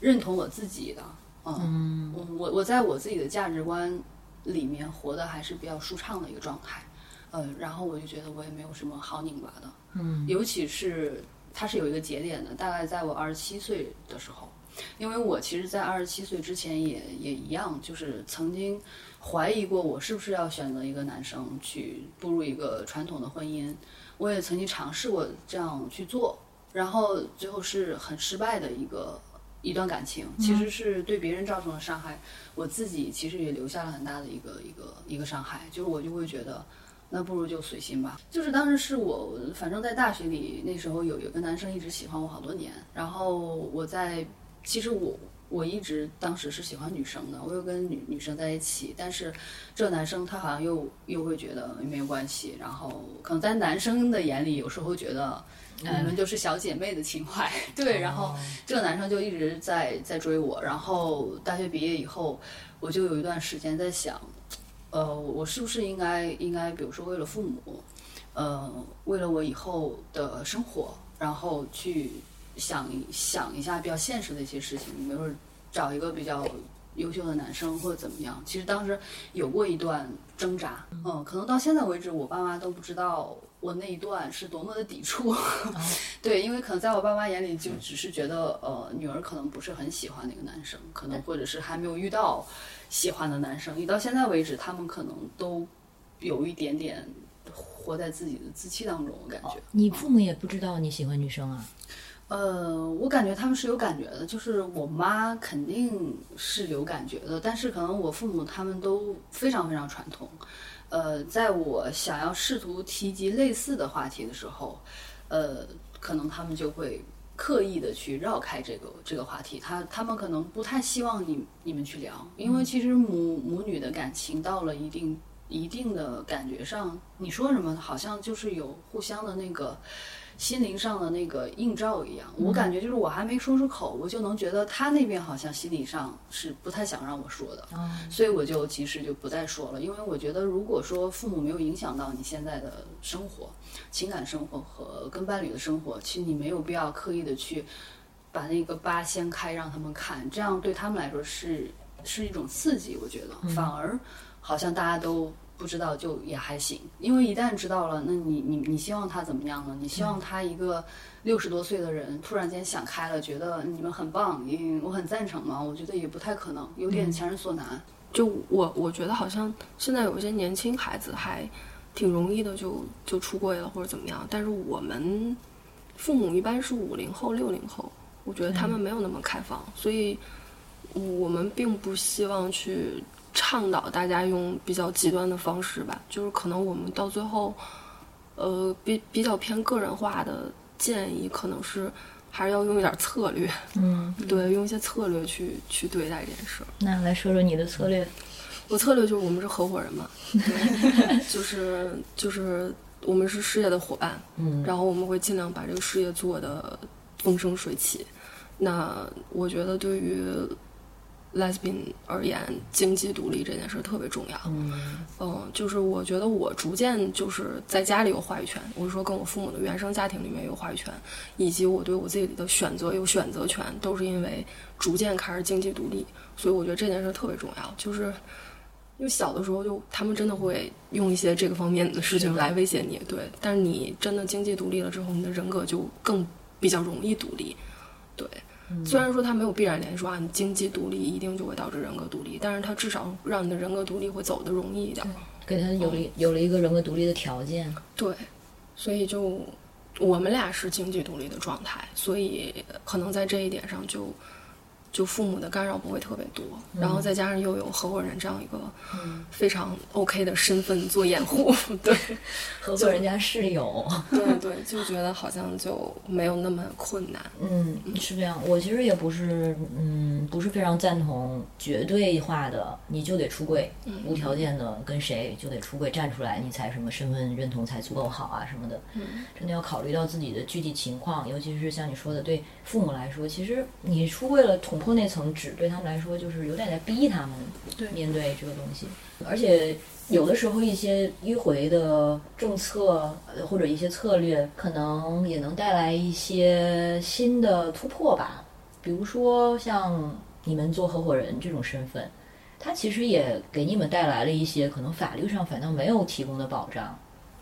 认同我自己的。嗯，我我我在我自己的价值观里面活得还是比较舒畅的一个状态。呃，然后我就觉得我也没有什么好拧巴的。嗯，尤其是它是有一个节点的，大概在我二十七岁的时候，因为我其实，在二十七岁之前也也一样，就是曾经怀疑过我是不是要选择一个男生去步入一个传统的婚姻，我也曾经尝试过这样去做，然后最后是很失败的一个一段感情，其实是对别人造成了伤害，我自己其实也留下了很大的一个一个一个伤害，就是我就会觉得。那不如就随心吧。就是当时是我，反正在大学里那时候有有个男生一直喜欢我好多年，然后我在，其实我我一直当时是喜欢女生的，我又跟女女生在一起，但是这个男生他好像又又会觉得没有关系，然后可能在男生的眼里有时候觉得。你们就是小姐妹的情怀，对，然后这个男生就一直在在追我，然后大学毕业以后，我就有一段时间在想，呃，我是不是应该应该，比如说为了父母，呃，为了我以后的生活，然后去想一想一下比较现实的一些事情，比如说找一个比较优秀的男生或者怎么样。其实当时有过一段挣扎，嗯，可能到现在为止，我爸妈都不知道我那一段是多么的抵触。(laughs) 对，因为可能在我爸妈眼里，就只是觉得呃，女儿可能不是很喜欢那个男生，可能或者是还没有遇到喜欢的男生。你到现在为止，他们可能都有一点点活在自己的自欺当中，我感觉。你父母也不知道你喜欢女生啊？呃，我感觉他们是有感觉的，就是我妈肯定是有感觉的，但是可能我父母他们都非常非常传统。呃，在我想要试图提及类似的话题的时候，呃，可能他们就会刻意的去绕开这个这个话题，他他们可能不太希望你你们去聊，因为其实母母女的感情到了一定一定的感觉上，你说什么好像就是有互相的那个。心灵上的那个映照一样，我感觉就是我还没说出口，我就能觉得他那边好像心理上是不太想让我说的，所以我就及时就不再说了。因为我觉得，如果说父母没有影响到你现在的生活、情感生活和跟伴侣的生活，其实你没有必要刻意的去把那个疤掀开让他们看，这样对他们来说是是一种刺激。我觉得反而好像大家都。不知道就也还行，因为一旦知道了，那你你你希望他怎么样呢？你希望他一个六十多岁的人突然间想开了，觉得你们很棒，嗯，我很赞成吗？我觉得也不太可能，有点强人所难。就我我觉得好像现在有一些年轻孩子还挺容易的就就出柜了或者怎么样，但是我们父母一般是五零后六零后，我觉得他们没有那么开放，所以我们并不希望去。倡导大家用比较极端的方式吧，就是可能我们到最后，呃，比比较偏个人化的建议，可能是还是要用一点策略，嗯，对，用一些策略去去对待这件事。那来说说你的策略。我策略就是我们是合伙人嘛，(laughs) 对就是就是我们是事业的伙伴，嗯，然后我们会尽量把这个事业做得风生水起。那我觉得对于 lesbian 而言，经济独立这件事特别重要。嗯嗯，就是我觉得我逐渐就是在家里有话语权，我是说跟我父母的原生家庭里面有话语权，以及我对我自己的选择有选择权，都是因为逐渐开始经济独立，所以我觉得这件事特别重要。就是因为小的时候就他们真的会用一些这个方面的事情来威胁你，对，但是你真的经济独立了之后，你的人格就更比较容易独立，对。虽然说它没有必然联系，说啊，你经济独立一定就会导致人格独立，但是它至少让你的人格独立会走得容易一点。给他有了有了一个人格独立的条件。对，所以就我们俩是经济独立的状态，所以可能在这一点上就就父母的干扰不会特别多，然后再加上又有合伙人这样一个非常 OK 的身份做掩护，对合伙人家室友，对对，就觉得好像就没有那么困难。嗯，是这样。我其实也不是，嗯，不是非常赞同绝对化的，你就得出柜，无条件的跟谁就得出柜站出来，你才什么身份认同才足够好啊什么的。嗯，真的要考虑到自己的具体情况，尤其是像你说的，对父母来说，其实你出柜了，捅破那层纸，对他们来说就是有点在逼他们对面对这个东西，而且。有的时候，一些迂回的政策呃或者一些策略，可能也能带来一些新的突破吧。比如说，像你们做合伙人这种身份，它其实也给你们带来了一些可能法律上反倒没有提供的保障。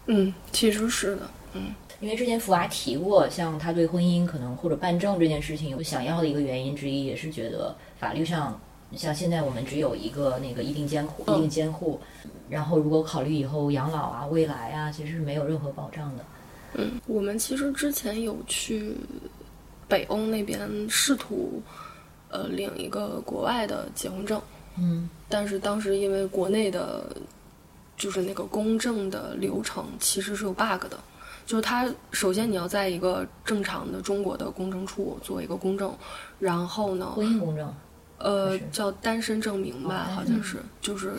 嗯，其实是的，嗯，因为之前福娃提过，像他对婚姻可能或者办证这件事情有想要的一个原因之一，也是觉得法律上，像现在我们只有一个那个一定监护，一定监护。然后，如果考虑以后养老啊、未来啊，其实是没有任何保障的。嗯，我们其实之前有去北欧那边试图呃领一个国外的结婚证，嗯，但是当时因为国内的，就是那个公证的流程其实是有 bug 的，就是它首先你要在一个正常的中国的公证处做一个公证，然后呢，婚姻公证。呃，叫单身证明吧，好像是，就是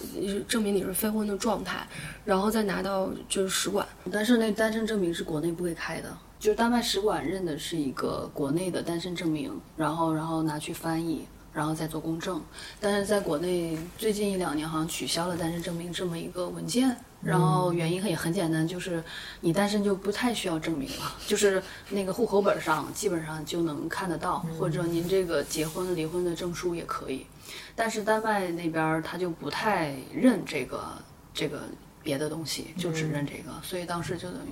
证明你是非婚的状态，然后再拿到就是使馆。但是那单身证明是国内不会开的，就是丹麦使馆认的是一个国内的单身证明，然后然后拿去翻译，然后再做公证。但是在国内最近一两年好像取消了单身证明这么一个文件。然后原因也很简单，就是你单身就不太需要证明了，就是那个户口本上基本上就能看得到，或者您这个结婚离婚的证书也可以。但是丹麦那边他就不太认这个这个别的东西，就只认这个，所以当时就等于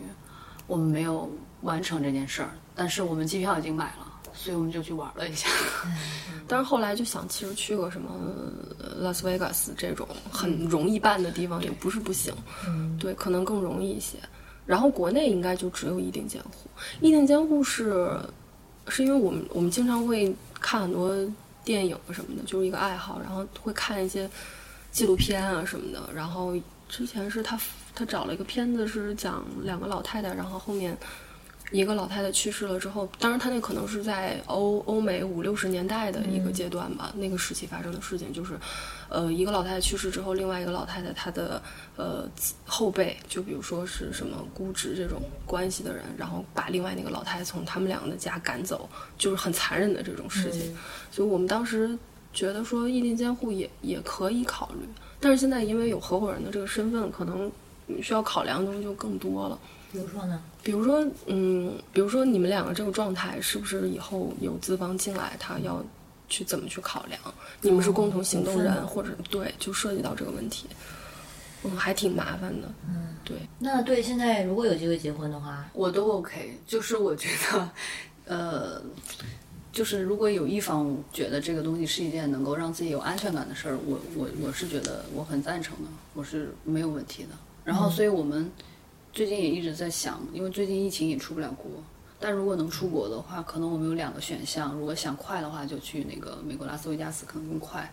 我们没有完成这件事儿，但是我们机票已经买了。所以我们就去玩了一下，(laughs) 但是后来就想，其实去个什么拉斯维加斯这种很容易办的地方也不是不行，对，可能更容易一些。然后国内应该就只有一定监护，一定监护是是因为我们我们经常会看很多电影什么的，就是一个爱好，然后会看一些纪录片啊什么的。然后之前是他他找了一个片子，是讲两个老太太，然后后面。一个老太太去世了之后，当然她那可能是在欧欧美五六十年代的一个阶段吧，那个时期发生的事情就是，呃，一个老太太去世之后，另外一个老太太她的呃后辈，就比如说是什么姑侄这种关系的人，然后把另外那个老太太从他们两个的家赶走，就是很残忍的这种事情。所以我们当时觉得说异地监护也也可以考虑，但是现在因为有合伙人的这个身份，可能需要考量的东西就更多了。比如说呢？比如说，嗯，比如说你们两个这个状态，是不是以后有资方进来，他要去怎么去考量？你们是共同行动人，或者对，就涉及到这个问题，嗯，还挺麻烦的。嗯，对。那对，现在如果有机会结婚的话，我都 OK。就是我觉得，呃，(laughs) 就是如果有一方觉得这个东西是一件能够让自己有安全感的事儿，我我我是觉得我很赞成的，我是没有问题的。然后，所以我们。最近也一直在想，因为最近疫情也出不了国。但如果能出国的话，可能我们有两个选项。如果想快的话，就去那个美国拉斯维加斯，可能更快。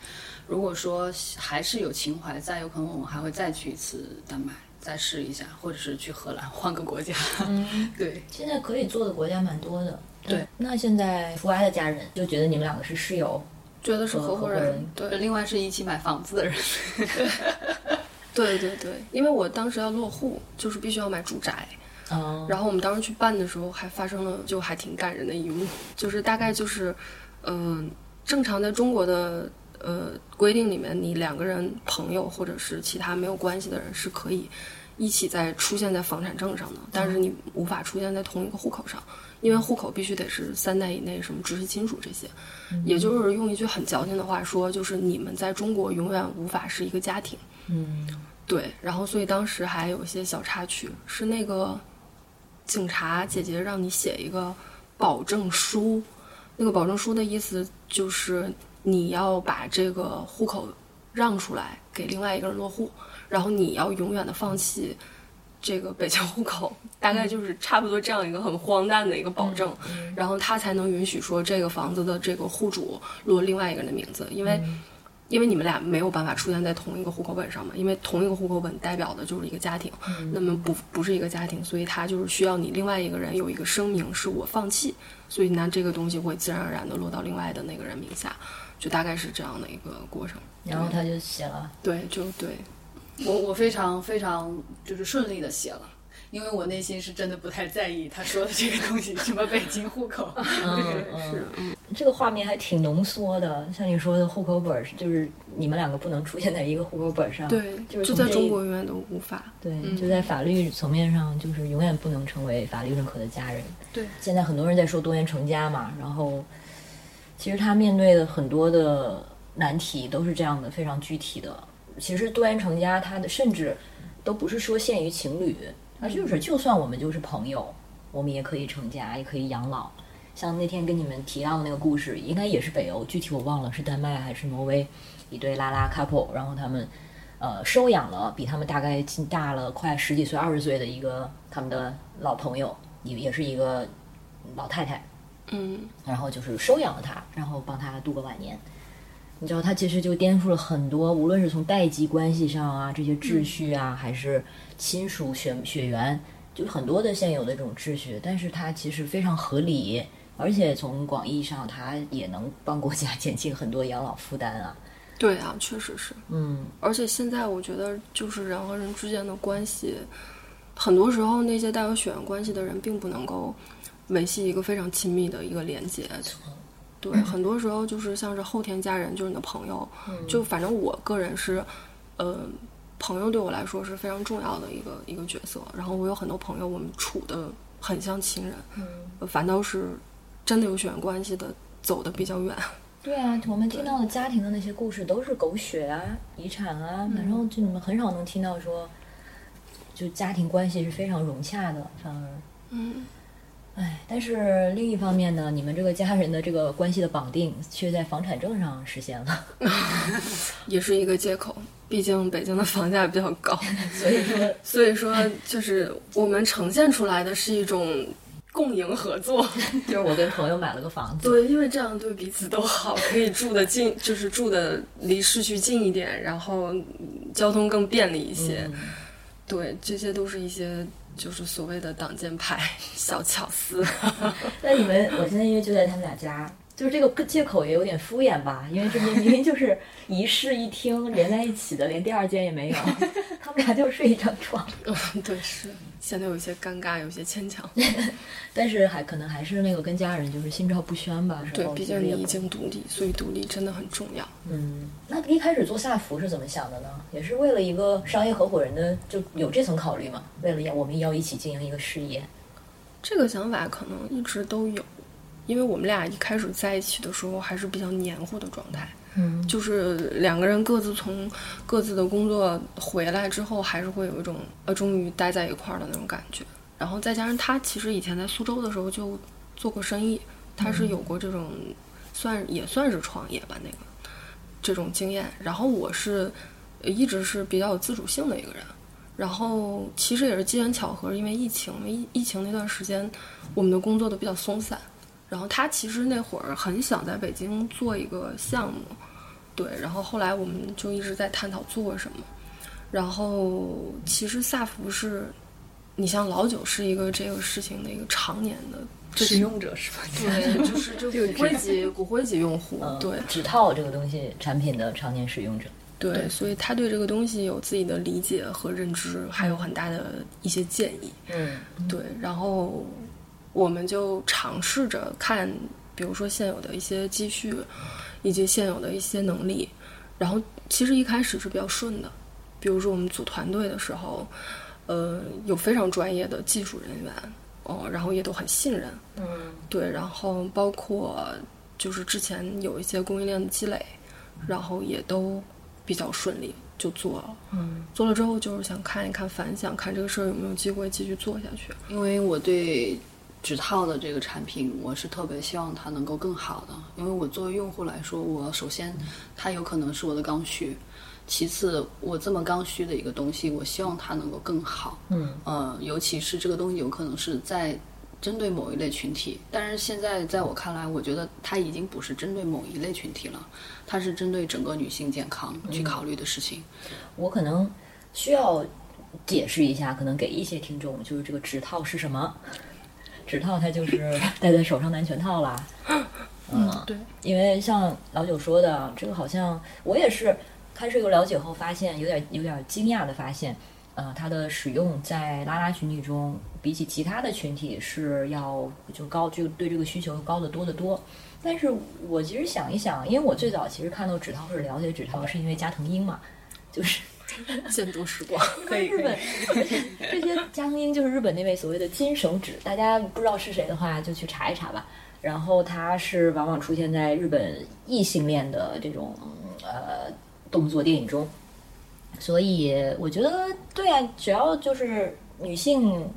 如果说还是有情怀，在有可能我们还会再去一次丹麦，再试一下，或者是去荷兰，(laughs) 换个国家。嗯，(laughs) 对。现在可以做的国家蛮多的。对。那现在福娃的家人就觉得你们两个是室友，觉得是合伙人。对，另外是一起买房子的人。(laughs) 对对对，因为我当时要落户，就是必须要买住宅，嗯，然后我们当时去办的时候，还发生了就还挺感人的一幕，就是大概就是，嗯，正常在中国的呃规定里面，你两个人朋友或者是其他没有关系的人是可以一起在出现在房产证上的，但是你无法出现在同一个户口上，因为户口必须得是三代以内，什么直系亲属这些。也就是用一句很矫情的话说，就是你们在中国永远无法是一个家庭。嗯。对，然后所以当时还有一些小插曲，是那个警察姐姐让你写一个保证书，那个保证书的意思就是你要把这个户口让出来给另外一个人落户，然后你要永远的放弃这个北京户口，大概就是差不多这样一个很荒诞的一个保证，然后他才能允许说这个房子的这个户主落另外一个人的名字，因为。因为你们俩没有办法出现在同一个户口本上嘛，因为同一个户口本代表的就是一个家庭，那么不不是一个家庭，所以他就是需要你另外一个人有一个声明是我放弃，所以那这个东西会自然而然的落到另外的那个人名下，就大概是这样的一个过程。然后他就写了，对，就对，我我非常非常就是顺利的写了。因为我内心是真的不太在意他说的这个东西，什么北京户口，(laughs) 嗯嗯，这个画面还挺浓缩的。像你说的户口本儿，就是你们两个不能出现在一个户口本上，对，就是就在中国永远都无法。对，就在法律层面上，就是永远不能成为法律认可的家人。对，现在很多人在说多元成家嘛，然后其实他面对的很多的难题都是这样的，非常具体的。其实多元成家，他的甚至都不是说限于情侣。啊，就是，就算我们就是朋友，我们也可以成家，也可以养老。像那天跟你们提到的那个故事，应该也是北欧，具体我忘了是丹麦还是挪威，一对拉拉 couple，然后他们呃收养了比他们大概大了快十几岁、二十岁的一个他们的老朋友，也也是一个老太太，嗯，然后就是收养了他，然后帮他度过晚年。你知道，他其实就颠覆了很多，无论是从代际关系上啊，这些秩序啊，还是亲属血血缘，就是很多的现有的这种秩序。但是它其实非常合理，而且从广义上，它也能帮国家减轻很多养老负担啊。(laughs) 对啊，确实是。嗯，而且现在我觉得，就是人和人之间的关系，很多时候那些带有血缘关系的人，并不能够维系一个非常亲密的一个连接。对，很多时候就是像是后天家人，就是你的朋友，就反正我个人是，呃，朋友对我来说是非常重要的一个一个角色。然后我有很多朋友，我们处的很像亲人，嗯，反倒是真的有血缘关系的走的比较远。(laughs) 对啊，我们听到的家庭的那些故事都是狗血啊、遗产啊，然后就你们很少能听到说，就家庭关系是非常融洽的，反而，嗯。哎，但是另一方面呢，你们这个家人的这个关系的绑定却在房产证上实现了，(laughs) 也是一个借口。毕竟北京的房价比较高，(laughs) 所以说，所以说就是我们呈现出来的是一种共赢合作，(laughs) 就是我跟朋友买了个房子，对，因为这样对彼此都好，可以住的近，就是住的离市区近一点，然后交通更便利一些。对，这些都是一些。就是所谓的挡箭牌小巧思。(laughs) 那你们，我现在因为就在他们俩家，就是这个借口也有点敷衍吧？因为这明明就是一室一厅连在一起的，连第二间也没有，(laughs) 他们俩就睡一张床。(laughs) 嗯，对，是。显得有些尴尬，有些牵强，(laughs) 但是还可能还是那个跟家人就是心照不宣吧。对，毕竟你已经独立，所以独立真的很重要。嗯，那一开始做萨福是怎么想的呢？也是为了一个商业合伙人的，就有这层考虑吗？为了要我们要一起经营一个事业，这个想法可能一直都有，因为我们俩一开始在一起的时候还是比较黏糊的状态。嗯，就是两个人各自从各自的工作回来之后，还是会有一种呃，终于待在一块儿的那种感觉。然后再加上他其实以前在苏州的时候就做过生意，他是有过这种算也算是创业吧那个这种经验。然后我是一直是比较有自主性的一个人。然后其实也是机缘巧合，因为疫情，疫疫情那段时间我们的工作都比较松散。然后他其实那会儿很想在北京做一个项目。对，然后后来我们就一直在探讨做什么。然后其实萨福是，你像老九是一个这个事情的一个常年的使用者是吧？对，就是 (laughs) 就骨灰级骨灰级用户，对，纸套这个东西产品的常年使用者。对，所以他对这个东西有自己的理解和认知，还有很大的一些建议。嗯，对，然后我们就尝试着看，比如说现有的一些积蓄。以及现有的一些能力。然后其实一开始是比较顺的，比如说我们组团队的时候，呃，有非常专业的技术人员，哦，然后也都很信任，嗯，对，然后包括就是之前有一些供应链的积累，然后也都比较顺利就做了，嗯，做了之后就是想看一看反响，看这个事儿有没有机会继续做下去。因为我对指套的这个产品，我是特别希望它能够更好的。因为我作为用户来说，我首先它有可能是我的刚需，其次我这么刚需的一个东西，我希望它能够更好。嗯，呃，尤其是这个东西有可能是在针对某一类群体，但是现在在我看来，我觉得它已经不是针对某一类群体了，它是针对整个女性健康去考虑的事情。我可能需要解释一下，可能给一些听众，就是这个指套是什么。指套它就是 (laughs) 戴在手上的安全套啦。嗯，对，因为像老九说的，这个好像我也是开始有了解后发现，有点有点惊讶的发现，呃，它的使用在拉拉群体中，比起其他的群体是要就高，就对这个需求高得多得多。但是我其实想一想，因为我最早其实看到指套或者了解指套，是因为加藤鹰嘛，就是见多识广，可以日本 (laughs) 这些加藤鹰就是日本那位所谓的金手指，大家不知道是谁的话，就去查一查吧。然后他是往往出现在日本异性恋的这种呃动作电影中，所以我觉得对啊，只要就是女性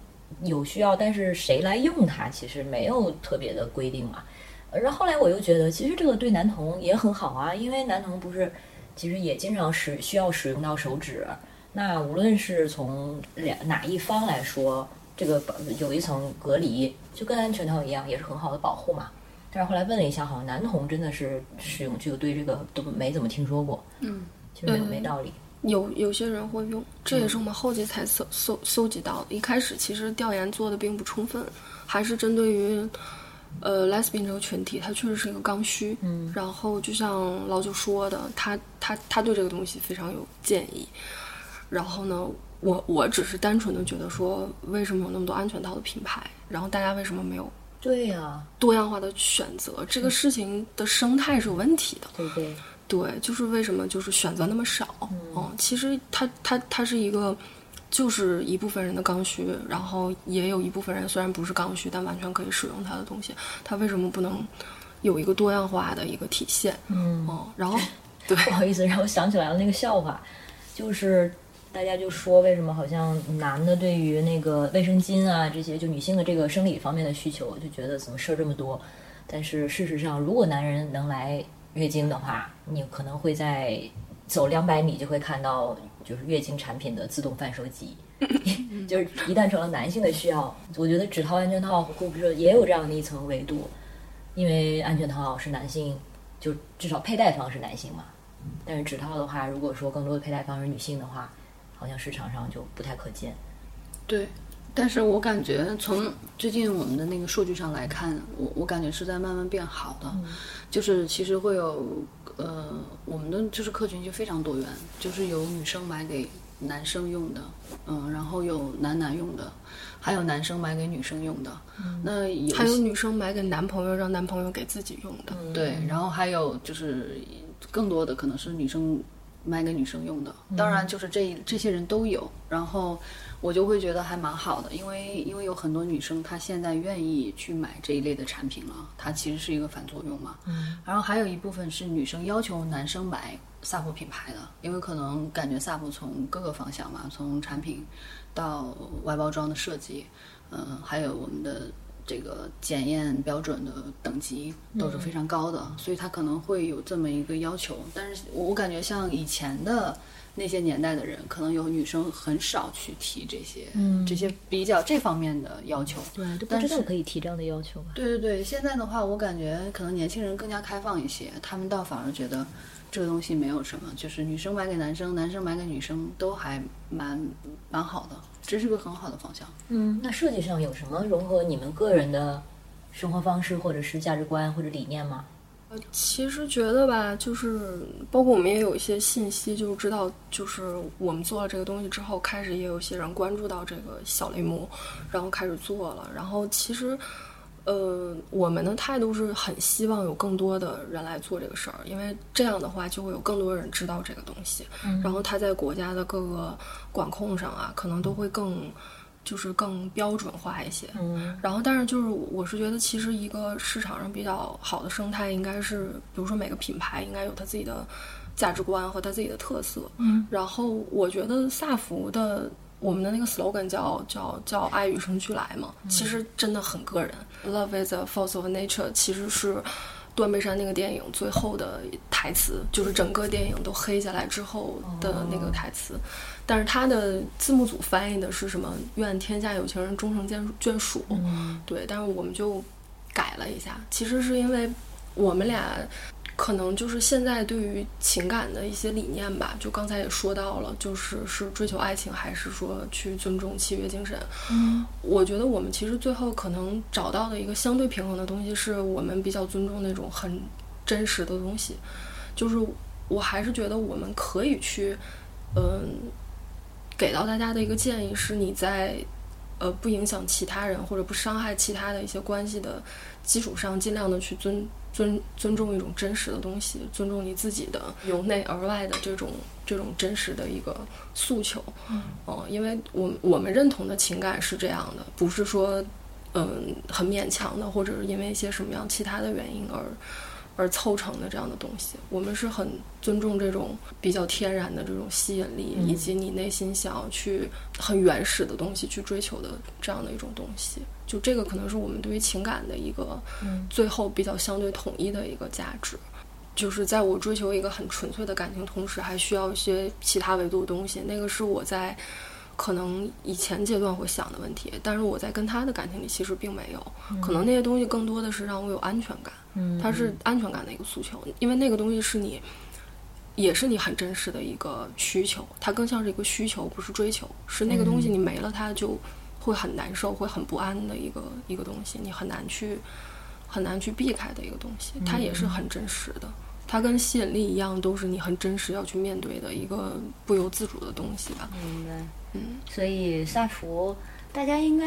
有需要，但是谁来用它，其实没有特别的规定嘛。然后后来我又觉得，其实这个对男童也很好啊，因为男童不是其实也经常使需要使用到手指。那无论是从两哪一方来说，这个有一层隔离，就跟安全套一样，也是很好的保护嘛。但是后来问了一下，好像男童真的是使用这个，对这个都没怎么听说过。嗯，其实没没道理。有有些人会用，这也是我们后期才搜搜搜集到的。一开始其实调研做的并不充分，还是针对于呃 lesbian 这个群体，它确实是一个刚需。嗯，然后就像老九说的，他他他对这个东西非常有建议。然后呢，我我只是单纯的觉得说，为什么有那么多安全套的品牌，然后大家为什么没有对呀、多样化的选择？这个事情的生态是有问题的。对对？对，就是为什么就是选择那么少？嗯，其实它它它是一个，就是一部分人的刚需，然后也有一部分人虽然不是刚需，但完全可以使用它的东西。它为什么不能有一个多样化的一个体现？嗯，哦，然后 (laughs) 对，不好意思，让我想起来了那个笑话，就是大家就说为什么好像男的对于那个卫生巾啊这些就女性的这个生理方面的需求，就觉得怎么事儿这么多，但是事实上，如果男人能来月经的话，你可能会在走两百米就会看到就是月经产品的自动贩售机。(laughs) 就是一旦成了男性的需要，我觉得指套、安全套会不会也有这样的一层维度？因为安全套是男性，就至少佩戴方是男性嘛。但是指套的话，如果说更多的佩戴方是女性的话，好像市场上就不太可见。对，但是我感觉从最近我们的那个数据上来看，我我感觉是在慢慢变好的，就是其实会有呃，我们的就是客群就非常多元，就是有女生买给男生用的，嗯，然后有男男用的，还有男生买给女生用的，那有还有女生买给男朋友，让男朋友给自己用的。对，然后还有就是更多的可能是女生买给女生用的，当然就是这这些人都有，然后我就会觉得还蛮好的，因为因为有很多女生她现在愿意去买这一类的产品了，它其实是一个反作用嘛。嗯。然后还有一部分是女生要求男生买萨博品牌的，因为可能感觉萨博从各个方向嘛，从产品到外包装的设计，嗯、还有我们的这个检验标准的等级都是非常高的，所以他可能会有这么一个要求。但是我我感觉像以前的那些年代的人，可能有女生很少去提这些、这些比较这方面的要求。对，但是知道可以提这样的要求吧？对对对，现在的话，我感觉可能年轻人更加开放一些，他们倒反而觉得这个东西没有什么，就是女生买给男生，男生买给女生都还蛮蛮好的，这是个很好的方向。嗯，那设计上有什么融合你们个人的生活方式，或者是价值观或者理念吗？呃其实觉得吧，就是包括我们也有一些信息，就是知道，就是我们做了这个东西之后，开始也有一些人关注到这个小类目，然后开始做了。然后其实，呃，我们的态度是很希望有更多的人来做这个事儿，因为这样的话就会有更多人知道这个东西，然后它在国家的各个管控上啊，可能都会更就是更标准化一些。嗯然后，但是就是我是觉得，其实一个市场上比较好的生态，应该是比如说每个品牌应该有它自己的价值观和它自己的特色。嗯，然后我觉得萨福的我们的那个 slogan 叫叫叫“爱与生俱来”嘛，其实真的很个人。Love is a force of nature 其实是断背山那个电影最后的台词，就是整个电影都黑下来之后的那个台词。但是它的字幕组翻译的是什么“愿天下有情人终成眷眷属”，嗯。对，但是我们就改了一下，其实是因为我们俩可能就是现在对于情感的一些理念吧，就刚才也说到了，就是是追求爱情，还是说去尊重契约精神？嗯我觉得我们其实最后可能找到的一个相对平衡的东西，是我们比较尊重那种很真实的东西。就是我还是觉得我们可以去，嗯，给到大家的一个建议是，你在呃不影响其他人或者不伤害其他的一些关系的基础上，尽量的去尊尊尊重一种真实的东西，尊重你自己的由内而外的这种这种真实的一个诉求。嗯哦，因为我我们认同的情感是这样的，不是说嗯很勉强的，或者是因为一些什么样其他的原因而而凑成的这样的东西。我们是很尊重这种比较天然的这种吸引力，嗯以及你内心想要去很原始的东西去追求的这样的一种东西。就这个可能是我们对于情感的一个嗯最后比较相对统一的一个价值。就是在我追求一个很纯粹的感情同时，还需要一些其他维度的东西。那个是我在可能以前阶段会想的问题，但是我在跟他的感情里其实并没有。可能那些东西更多的是让我有安全感，嗯，它是安全感的一个诉求，因为那个东西是你，也是你很真实的一个需求，它更像是一个需求，不是追求。是那个东西你没了它就会很难受，会很不安的一个一个东西，你很难去很难去避开的一个东西，它也是很真实的。它跟吸引力一样，都是你很真实要去面对的一个不由自主的东西吧。明白。所以萨福，大家应该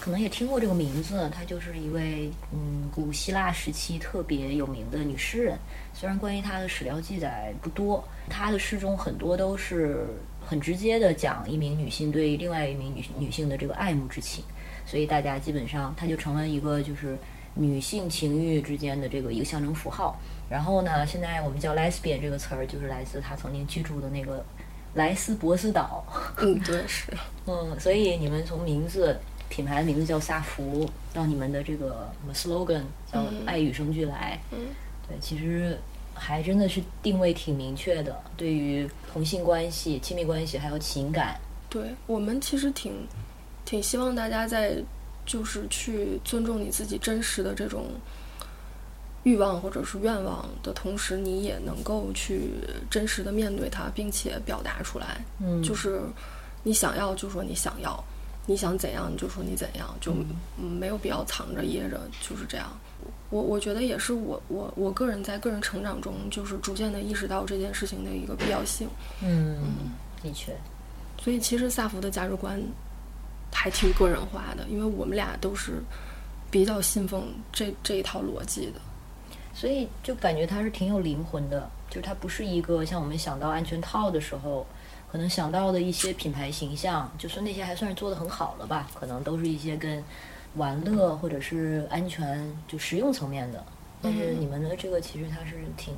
可能也听过这个名字，她就是一位嗯古希腊时期特别有名的女诗人。虽然关于她的史料记载不多，她的诗中很多都是很直接的讲一名女性对另外一名女女性的这个爱慕之情，所以大家基本上她就成了一个就是女性情欲之间的这个一个象征符号。然后呢，现在我们叫 lesbian 这个词儿，就是来自她曾经居住的那个莱斯博斯岛。嗯，对，是。(laughs) 嗯，所以你们从名字品牌的名字叫萨福，到你们的这个什么 slogan 叫嗯“爱与生俱来”，嗯，对，其实还真的是定位挺明确的，对于同性关系、亲密关系还有情感，对我们其实挺挺希望大家在就是去尊重你自己真实的这种欲望或者是愿望的同时，你也能够去真实的面对它，并且表达出来。嗯就是你想要就说你想要，你想怎样你就说你怎样，就嗯没有必要藏着掖着，就是这样。我我觉得也是我我我个人在个人成长中，就是逐渐的意识到这件事情的一个必要性。嗯，的确，所以其实萨福的价值观还挺个人化的，因为我们俩都是比较信奉这这一套逻辑的。所以就感觉它是挺有灵魂的，就是它不是一个像我们想到安全套的时候，可能想到的一些品牌形象，就是那些还算是做的很好了吧，可能都是一些跟玩乐或者是安全就实用层面的。但是嗯。你们的这个其实它是挺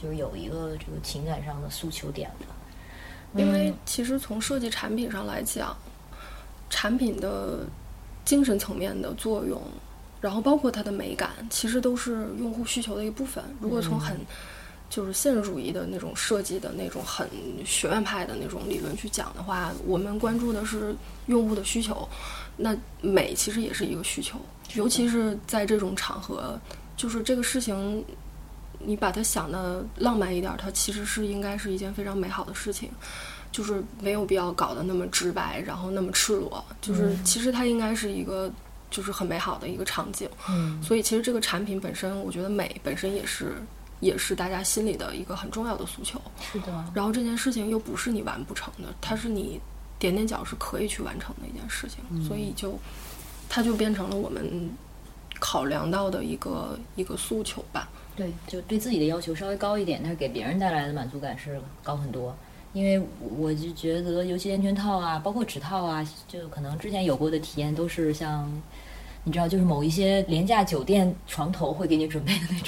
就是有一个这个情感上的诉求点的，因为嗯其实从设计产品上来讲，产品的精神层面的作用，然后包括它的美感，其实都是用户需求的一部分。如果从很就是现实主义的那种设计的那种很学院派的那种理论去讲的话，我们关注的是用户的需求。那美其实也是一个需求，尤其是在这种场合，就是这个事情，你把它想的浪漫一点儿，它其实是应该是一件非常美好的事情。就是没有必要搞得那么直白，然后那么赤裸。就是其实它应该是一个就是很美好的一个场景。嗯所以其实这个产品本身，我觉得美本身也是也是大家心里的一个很重要的诉求。是的，然后这件事情又不是你完不成的，它是你点点脚是可以去完成的一件事情，所以就它就变成了我们考量到的一个一个诉求吧。对，就对自己的要求稍微高一点，但是给别人带来的满足感是高很多。因为我就觉得，尤其安全套啊，包括指套啊，就可能之前有过的体验都是像，你知道，就是某一些廉价酒店床头会给你准备的那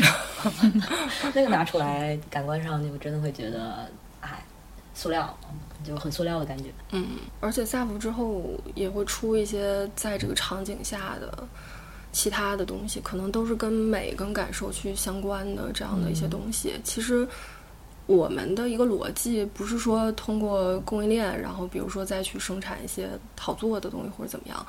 种，(laughs) 那个拿出来，感官上就真的会觉得，哎，塑料，就很塑料的感觉。嗯，而且萨福之后也会出一些在这个场景下的其他的东西，可能都是跟美跟感受去相关的这样的一些东西。其实我们的一个逻辑不是说通过供应链，然后比如说再去生产一些好做的东西或者怎么样。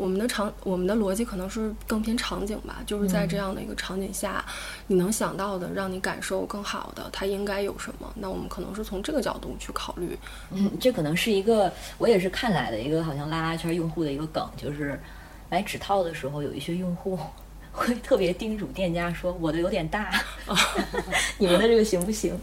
我们的场，我们的逻辑可能是更偏场景吧，就是在这样的一个场景下，你能想到的，让你感受更好的，它应该有什么？那我们可能是从这个角度去考虑。嗯，这可能是一个我也是看来的一个好像拉拉圈用户的一个梗，就是买指套的时候，有一些用户 (laughs) 会特别叮嘱店家说我的有点大，(laughs) 你们的这个行不行？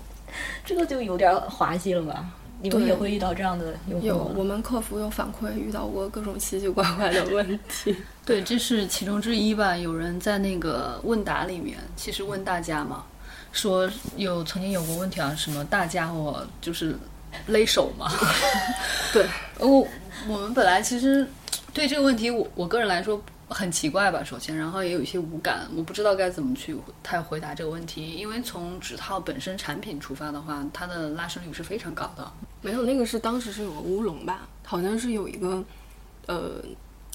这个就有点滑稽了吧？你们也会遇到这样的用户有？我们客服有反馈遇到过各种奇奇怪怪的问题。(laughs) 对，这是其中之一吧。有人在那个问答里面，其实问大家嘛，说有曾经有过问题啊，什么大家伙就是勒手嘛。对，我 (laughs) 我们本来其实对这个问题，我我个人来说很奇怪吧，首先，然后也有一些无感，我不知道该怎么去太回答这个问题，因为从指套本身产品出发的话，它的拉伸率是非常高的。没有，那个是当时是有个乌龙吧，好像是有一个，呃，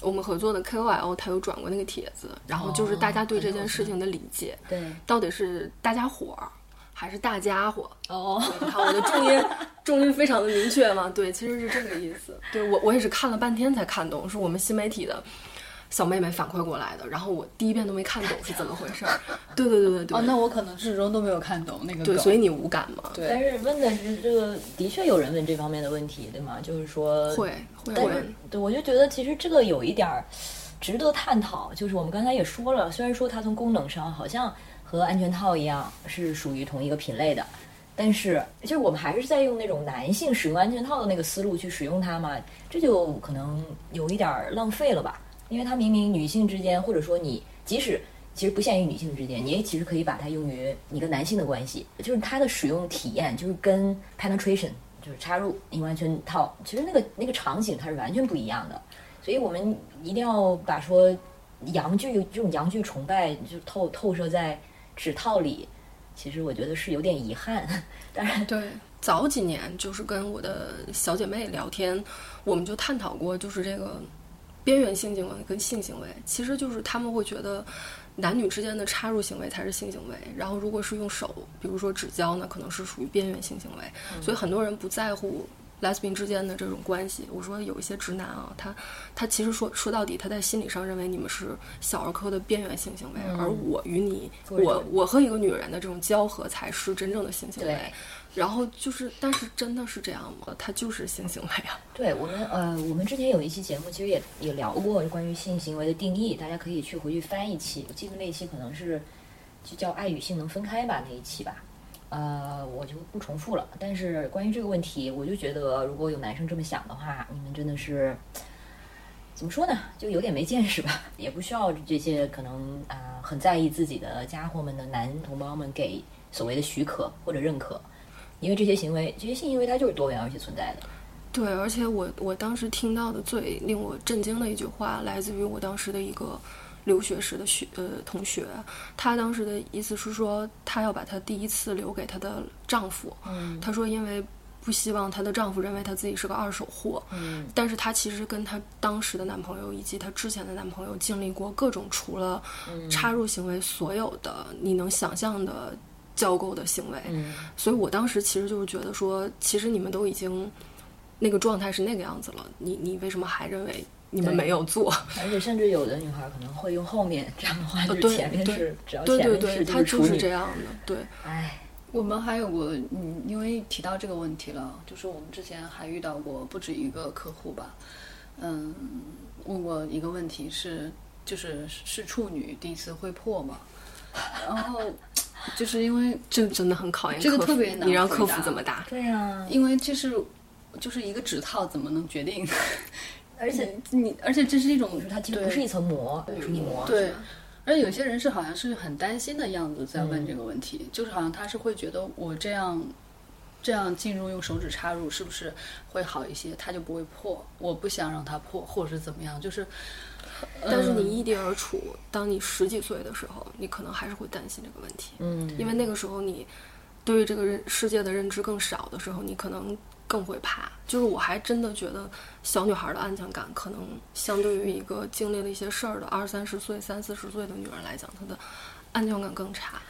我们合作的 KOL 他有转过那个帖子，然后就是大家对这件事情的理解，对到底是大家伙儿还是大家伙？哦，你看我的重音重音非常的明确嘛，对，其实是这个意思。对我我也是看了半天才看懂，是我们新媒体的小妹妹反馈过来的，然后我第一遍都没看懂是怎么回事儿。对对对对对，哦，那我可能始终都没有看懂那个对，所以你无感嘛？对但是问的是这个，的确有人问这方面的问题，对吗？就是说会会但是，对，我就觉得其实这个有一点儿值得探讨。就是我们刚才也说了，虽然说它从功能上好像和安全套一样是属于同一个品类的，但是就是我们还是在用那种男性使用安全套的那个思路去使用它嘛，这就可能有一点儿浪费了吧？因为它明明女性之间，或者说你即使其实不限于女性之间，你也其实可以把它用于你跟男性的关系，就是它的使用体验就是跟 penetration 就是插入你完全套，其实那个那个场景它是完全不一样的，所以我们一定要把说阳具这种阳具崇拜就透透射在指套里，其实我觉得是有点遗憾。(laughs) 当然，对，早几年就是跟我的小姐妹聊天，我们就探讨过，就是这个边缘性行为跟性行为，其实就是他们会觉得男女之间的插入行为才是性行为，然后如果是用手，比如说指交呢，可能是属于边缘性行为，所以很多人不在乎。lesbian 之间的这种关系，我说有一些直男啊，他他其实说说到底，他在心理上认为你们是小儿科的边缘性行为，而我与你，我我和一个女人的这种交合才是真正的性行为。然后就是，但是真的是这样吗？它就是性行为啊。对我们呃，我们之前有一期节目，其实也也聊过关于性行为的定义，大家可以去回去翻一期，我记得那一期可能是就叫“爱与性能分开”吧，那一期吧。呃，我就不重复了。但是关于这个问题，我就觉得如果有男生这么想的话，你们真的是怎么说呢？就有点没见识吧。(laughs) 也不需要这些可能啊、很在意自己的家伙们的男同胞们给所谓的许可或者认可，因为这些行为，这些性行为它就是多元而且存在的。对，而且我我当时听到的最令我震惊的一句话，来自于我当时的一个留学时的学呃同学，她当时的意思是说，她要把她第一次留给她的丈夫。嗯她说，因为不希望她的丈夫认为她自己是个二手货。嗯但是她其实跟她当时的男朋友以及她之前的男朋友经历过各种除了插入行为所有的你能想象的交媾的行为。嗯所以我当时其实就是觉得说，其实你们都已经那个状态是那个样子了，你你为什么还认为你们没有做？(laughs) 而且甚至有的女孩可能会用后面这样的话，就是对前面对是只要对对对，前面是他就是处女这样的，对。哎，我们还有过，嗯，因为提到这个问题了，就是我们之前还遇到过不止一个客户吧，嗯，问过一个问题是，就是是处女第一次会破吗？然后就是因为这个真的很考验这个特别难你让客服怎么答？对呀、因为这是就是一个指套，怎么能决定？(laughs) 而且你而且这是一种它其实对不是一层膜，处女膜，对，而且有些人是好像是很担心的样子在问这个问题，就是好像他是会觉得我这样这样进入用手指插入是不是会好一些，它就不会破，我不想让它破，或者是怎么样，就是。但是你异地而处，当你十几岁的时候，你可能还是会担心这个问题，嗯，因为那个时候你对于这个认世界的认知更少的时候，你可能更会怕。就是我还真的觉得小女孩的安全感，可能相对于一个经历了一些事儿的二三十岁、三四十岁的女人来讲，她的安全感更差。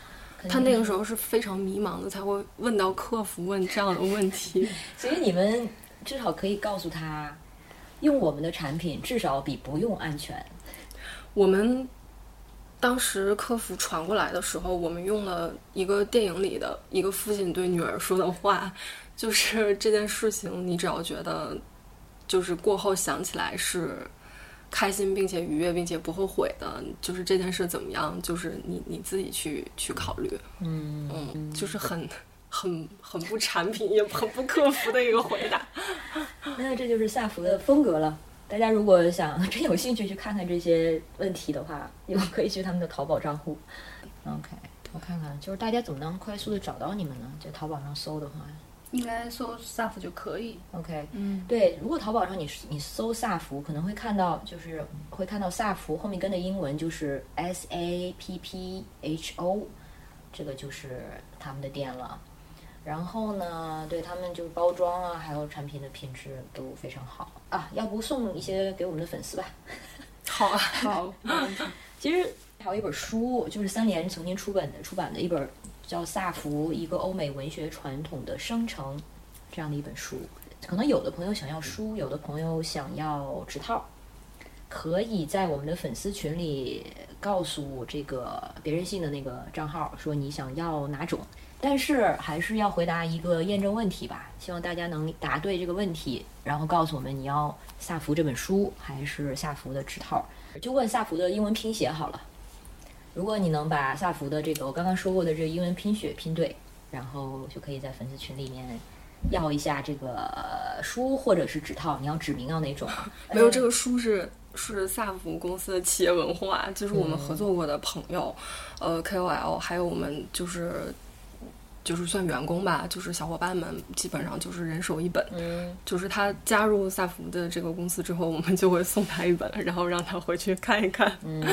她那个时候是非常迷茫的，才会问到客服问这样的问题。(laughs) 所以你们至少可以告诉她。用我们的产品至少比不用安全。我们当时客服传过来的时候，我们用了一个电影里的一个父亲对女儿说的话，就是这件事情，你只要觉得就是过后想起来是开心并且愉悦并且不后悔的，就是这件事怎么样，就是你你自己去去考虑。嗯嗯，就是很。很很不产品，也很不客服的一个回答。(laughs) 那这就是萨福的风格了。大家如果想真有兴趣去看看这些问题的话，也可以去他们的淘宝账户。OK，我看看，就是大家怎么能快速的找到你们呢？在淘宝上搜的话，应该搜萨福就可以。OK，嗯，对，如果淘宝上你你搜萨福，可能会看到就是会看到萨福后面跟的英文就是 S A P P H O，这个就是他们的店了。然后呢，对他们就是包装啊，还有产品的品质都非常好啊。要不送一些给我们的粉丝吧？好啊，(laughs) 好。其实还有一本书，就是三联曾经出版的出版的一本叫《萨福：一个欧美文学传统的生成》这样的一本书。可能有的朋友想要书，有的朋友想要纸套，可以在我们的粉丝群里告诉这个别人信的那个账号，说你想要哪种。但是还是要回答一个验证问题吧，希望大家能答对这个问题，然后告诉我们你要萨福这本书还是萨福的指套，就问萨福的英文拼写好了。如果你能把萨福的这个我刚刚说过的这个英文拼写拼对，然后就可以在粉丝群里面要一下这个书或者是指套，你要指明要哪种？没有，这个书是是萨福公司的企业文化，就是我们合作过的朋友，呃，KOL，还有我们就是。就是算员工吧，就是小伙伴们基本上就是人手一本。嗯，就是他加入萨福的这个公司之后，我们就会送他一本，然后让他回去看一看。嗯，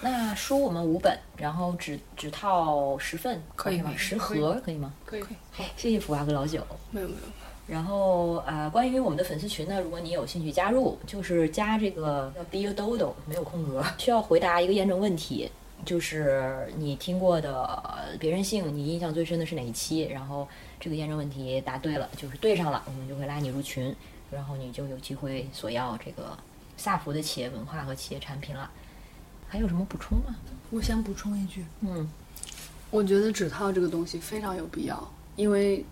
那书我们五本，然后只只套十份，可以吗？十盒可以吗？可以。好，谢谢福娃哥老九。没有没有。然后呃，关于我们的粉丝群呢，如果你有兴趣加入，就是加这个叫 Be a Dodo，没有空格，需要回答一个验证问题。就是你听过的别人姓，你印象最深的是哪一期？然后这个验证问题答对了，就是对上了，我们就会拉你入群，然后你就有机会索要这个萨福的企业文化和企业产品了。还有什么补充吗？我想补充一句，嗯，我觉得指套这个东西非常有必要，因为。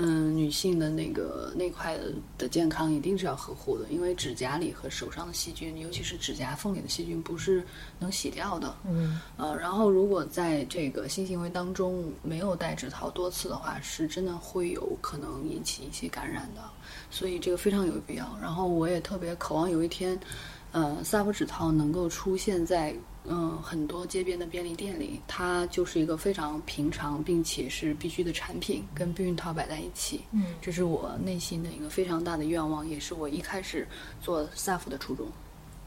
嗯，女性的那个那块的健康一定是要呵护的，因为指甲里和手上的细菌，尤其是指甲缝里的细菌，不是能洗掉的。嗯，呃，然后如果在这个性行为当中没有戴指套多次的话，是真的会有可能引起一些感染的，所以这个非常有必要。然后我也特别渴望有一天，呃，萨博指套能够出现在。嗯，很多街边的便利店里，它就是一个非常平常并且是必须的产品，跟避孕套摆在一起。嗯，这是我内心的一个非常大的愿望，也是我一开始做 SAF 的初衷。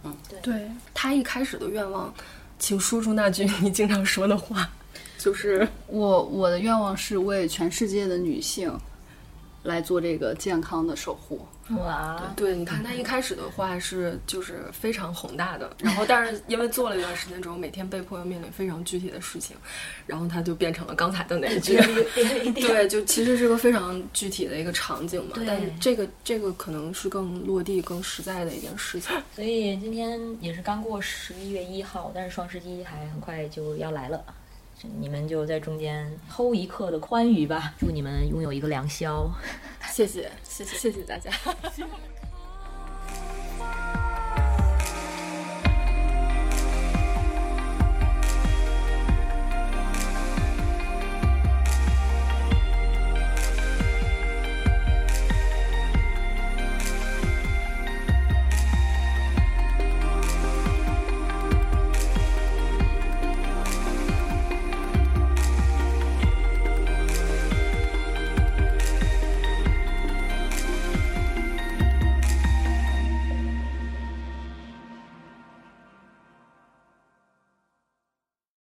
嗯，对，对他一开始的愿望，请说出那句你经常说的话，就是我我的愿望是为全世界的女性来做这个健康的守护。哇，对，你看他一开始的话是就是非常宏大的，(laughs) 然后但是因为做了一段时间之后，每天被迫要面临非常具体的事情，然后他就变成了刚才的那句，(laughs) 对，就其实是个非常具体的一个场景嘛。但这个这个可能是更落地、更实在的一件事情。所以今天也是刚过十一月一号，但是双十一还很快就要来了，你们就在中间偷一刻的欢愉吧，祝你们拥有一个良宵。(laughs) 谢谢，谢谢，谢谢大家。(laughs)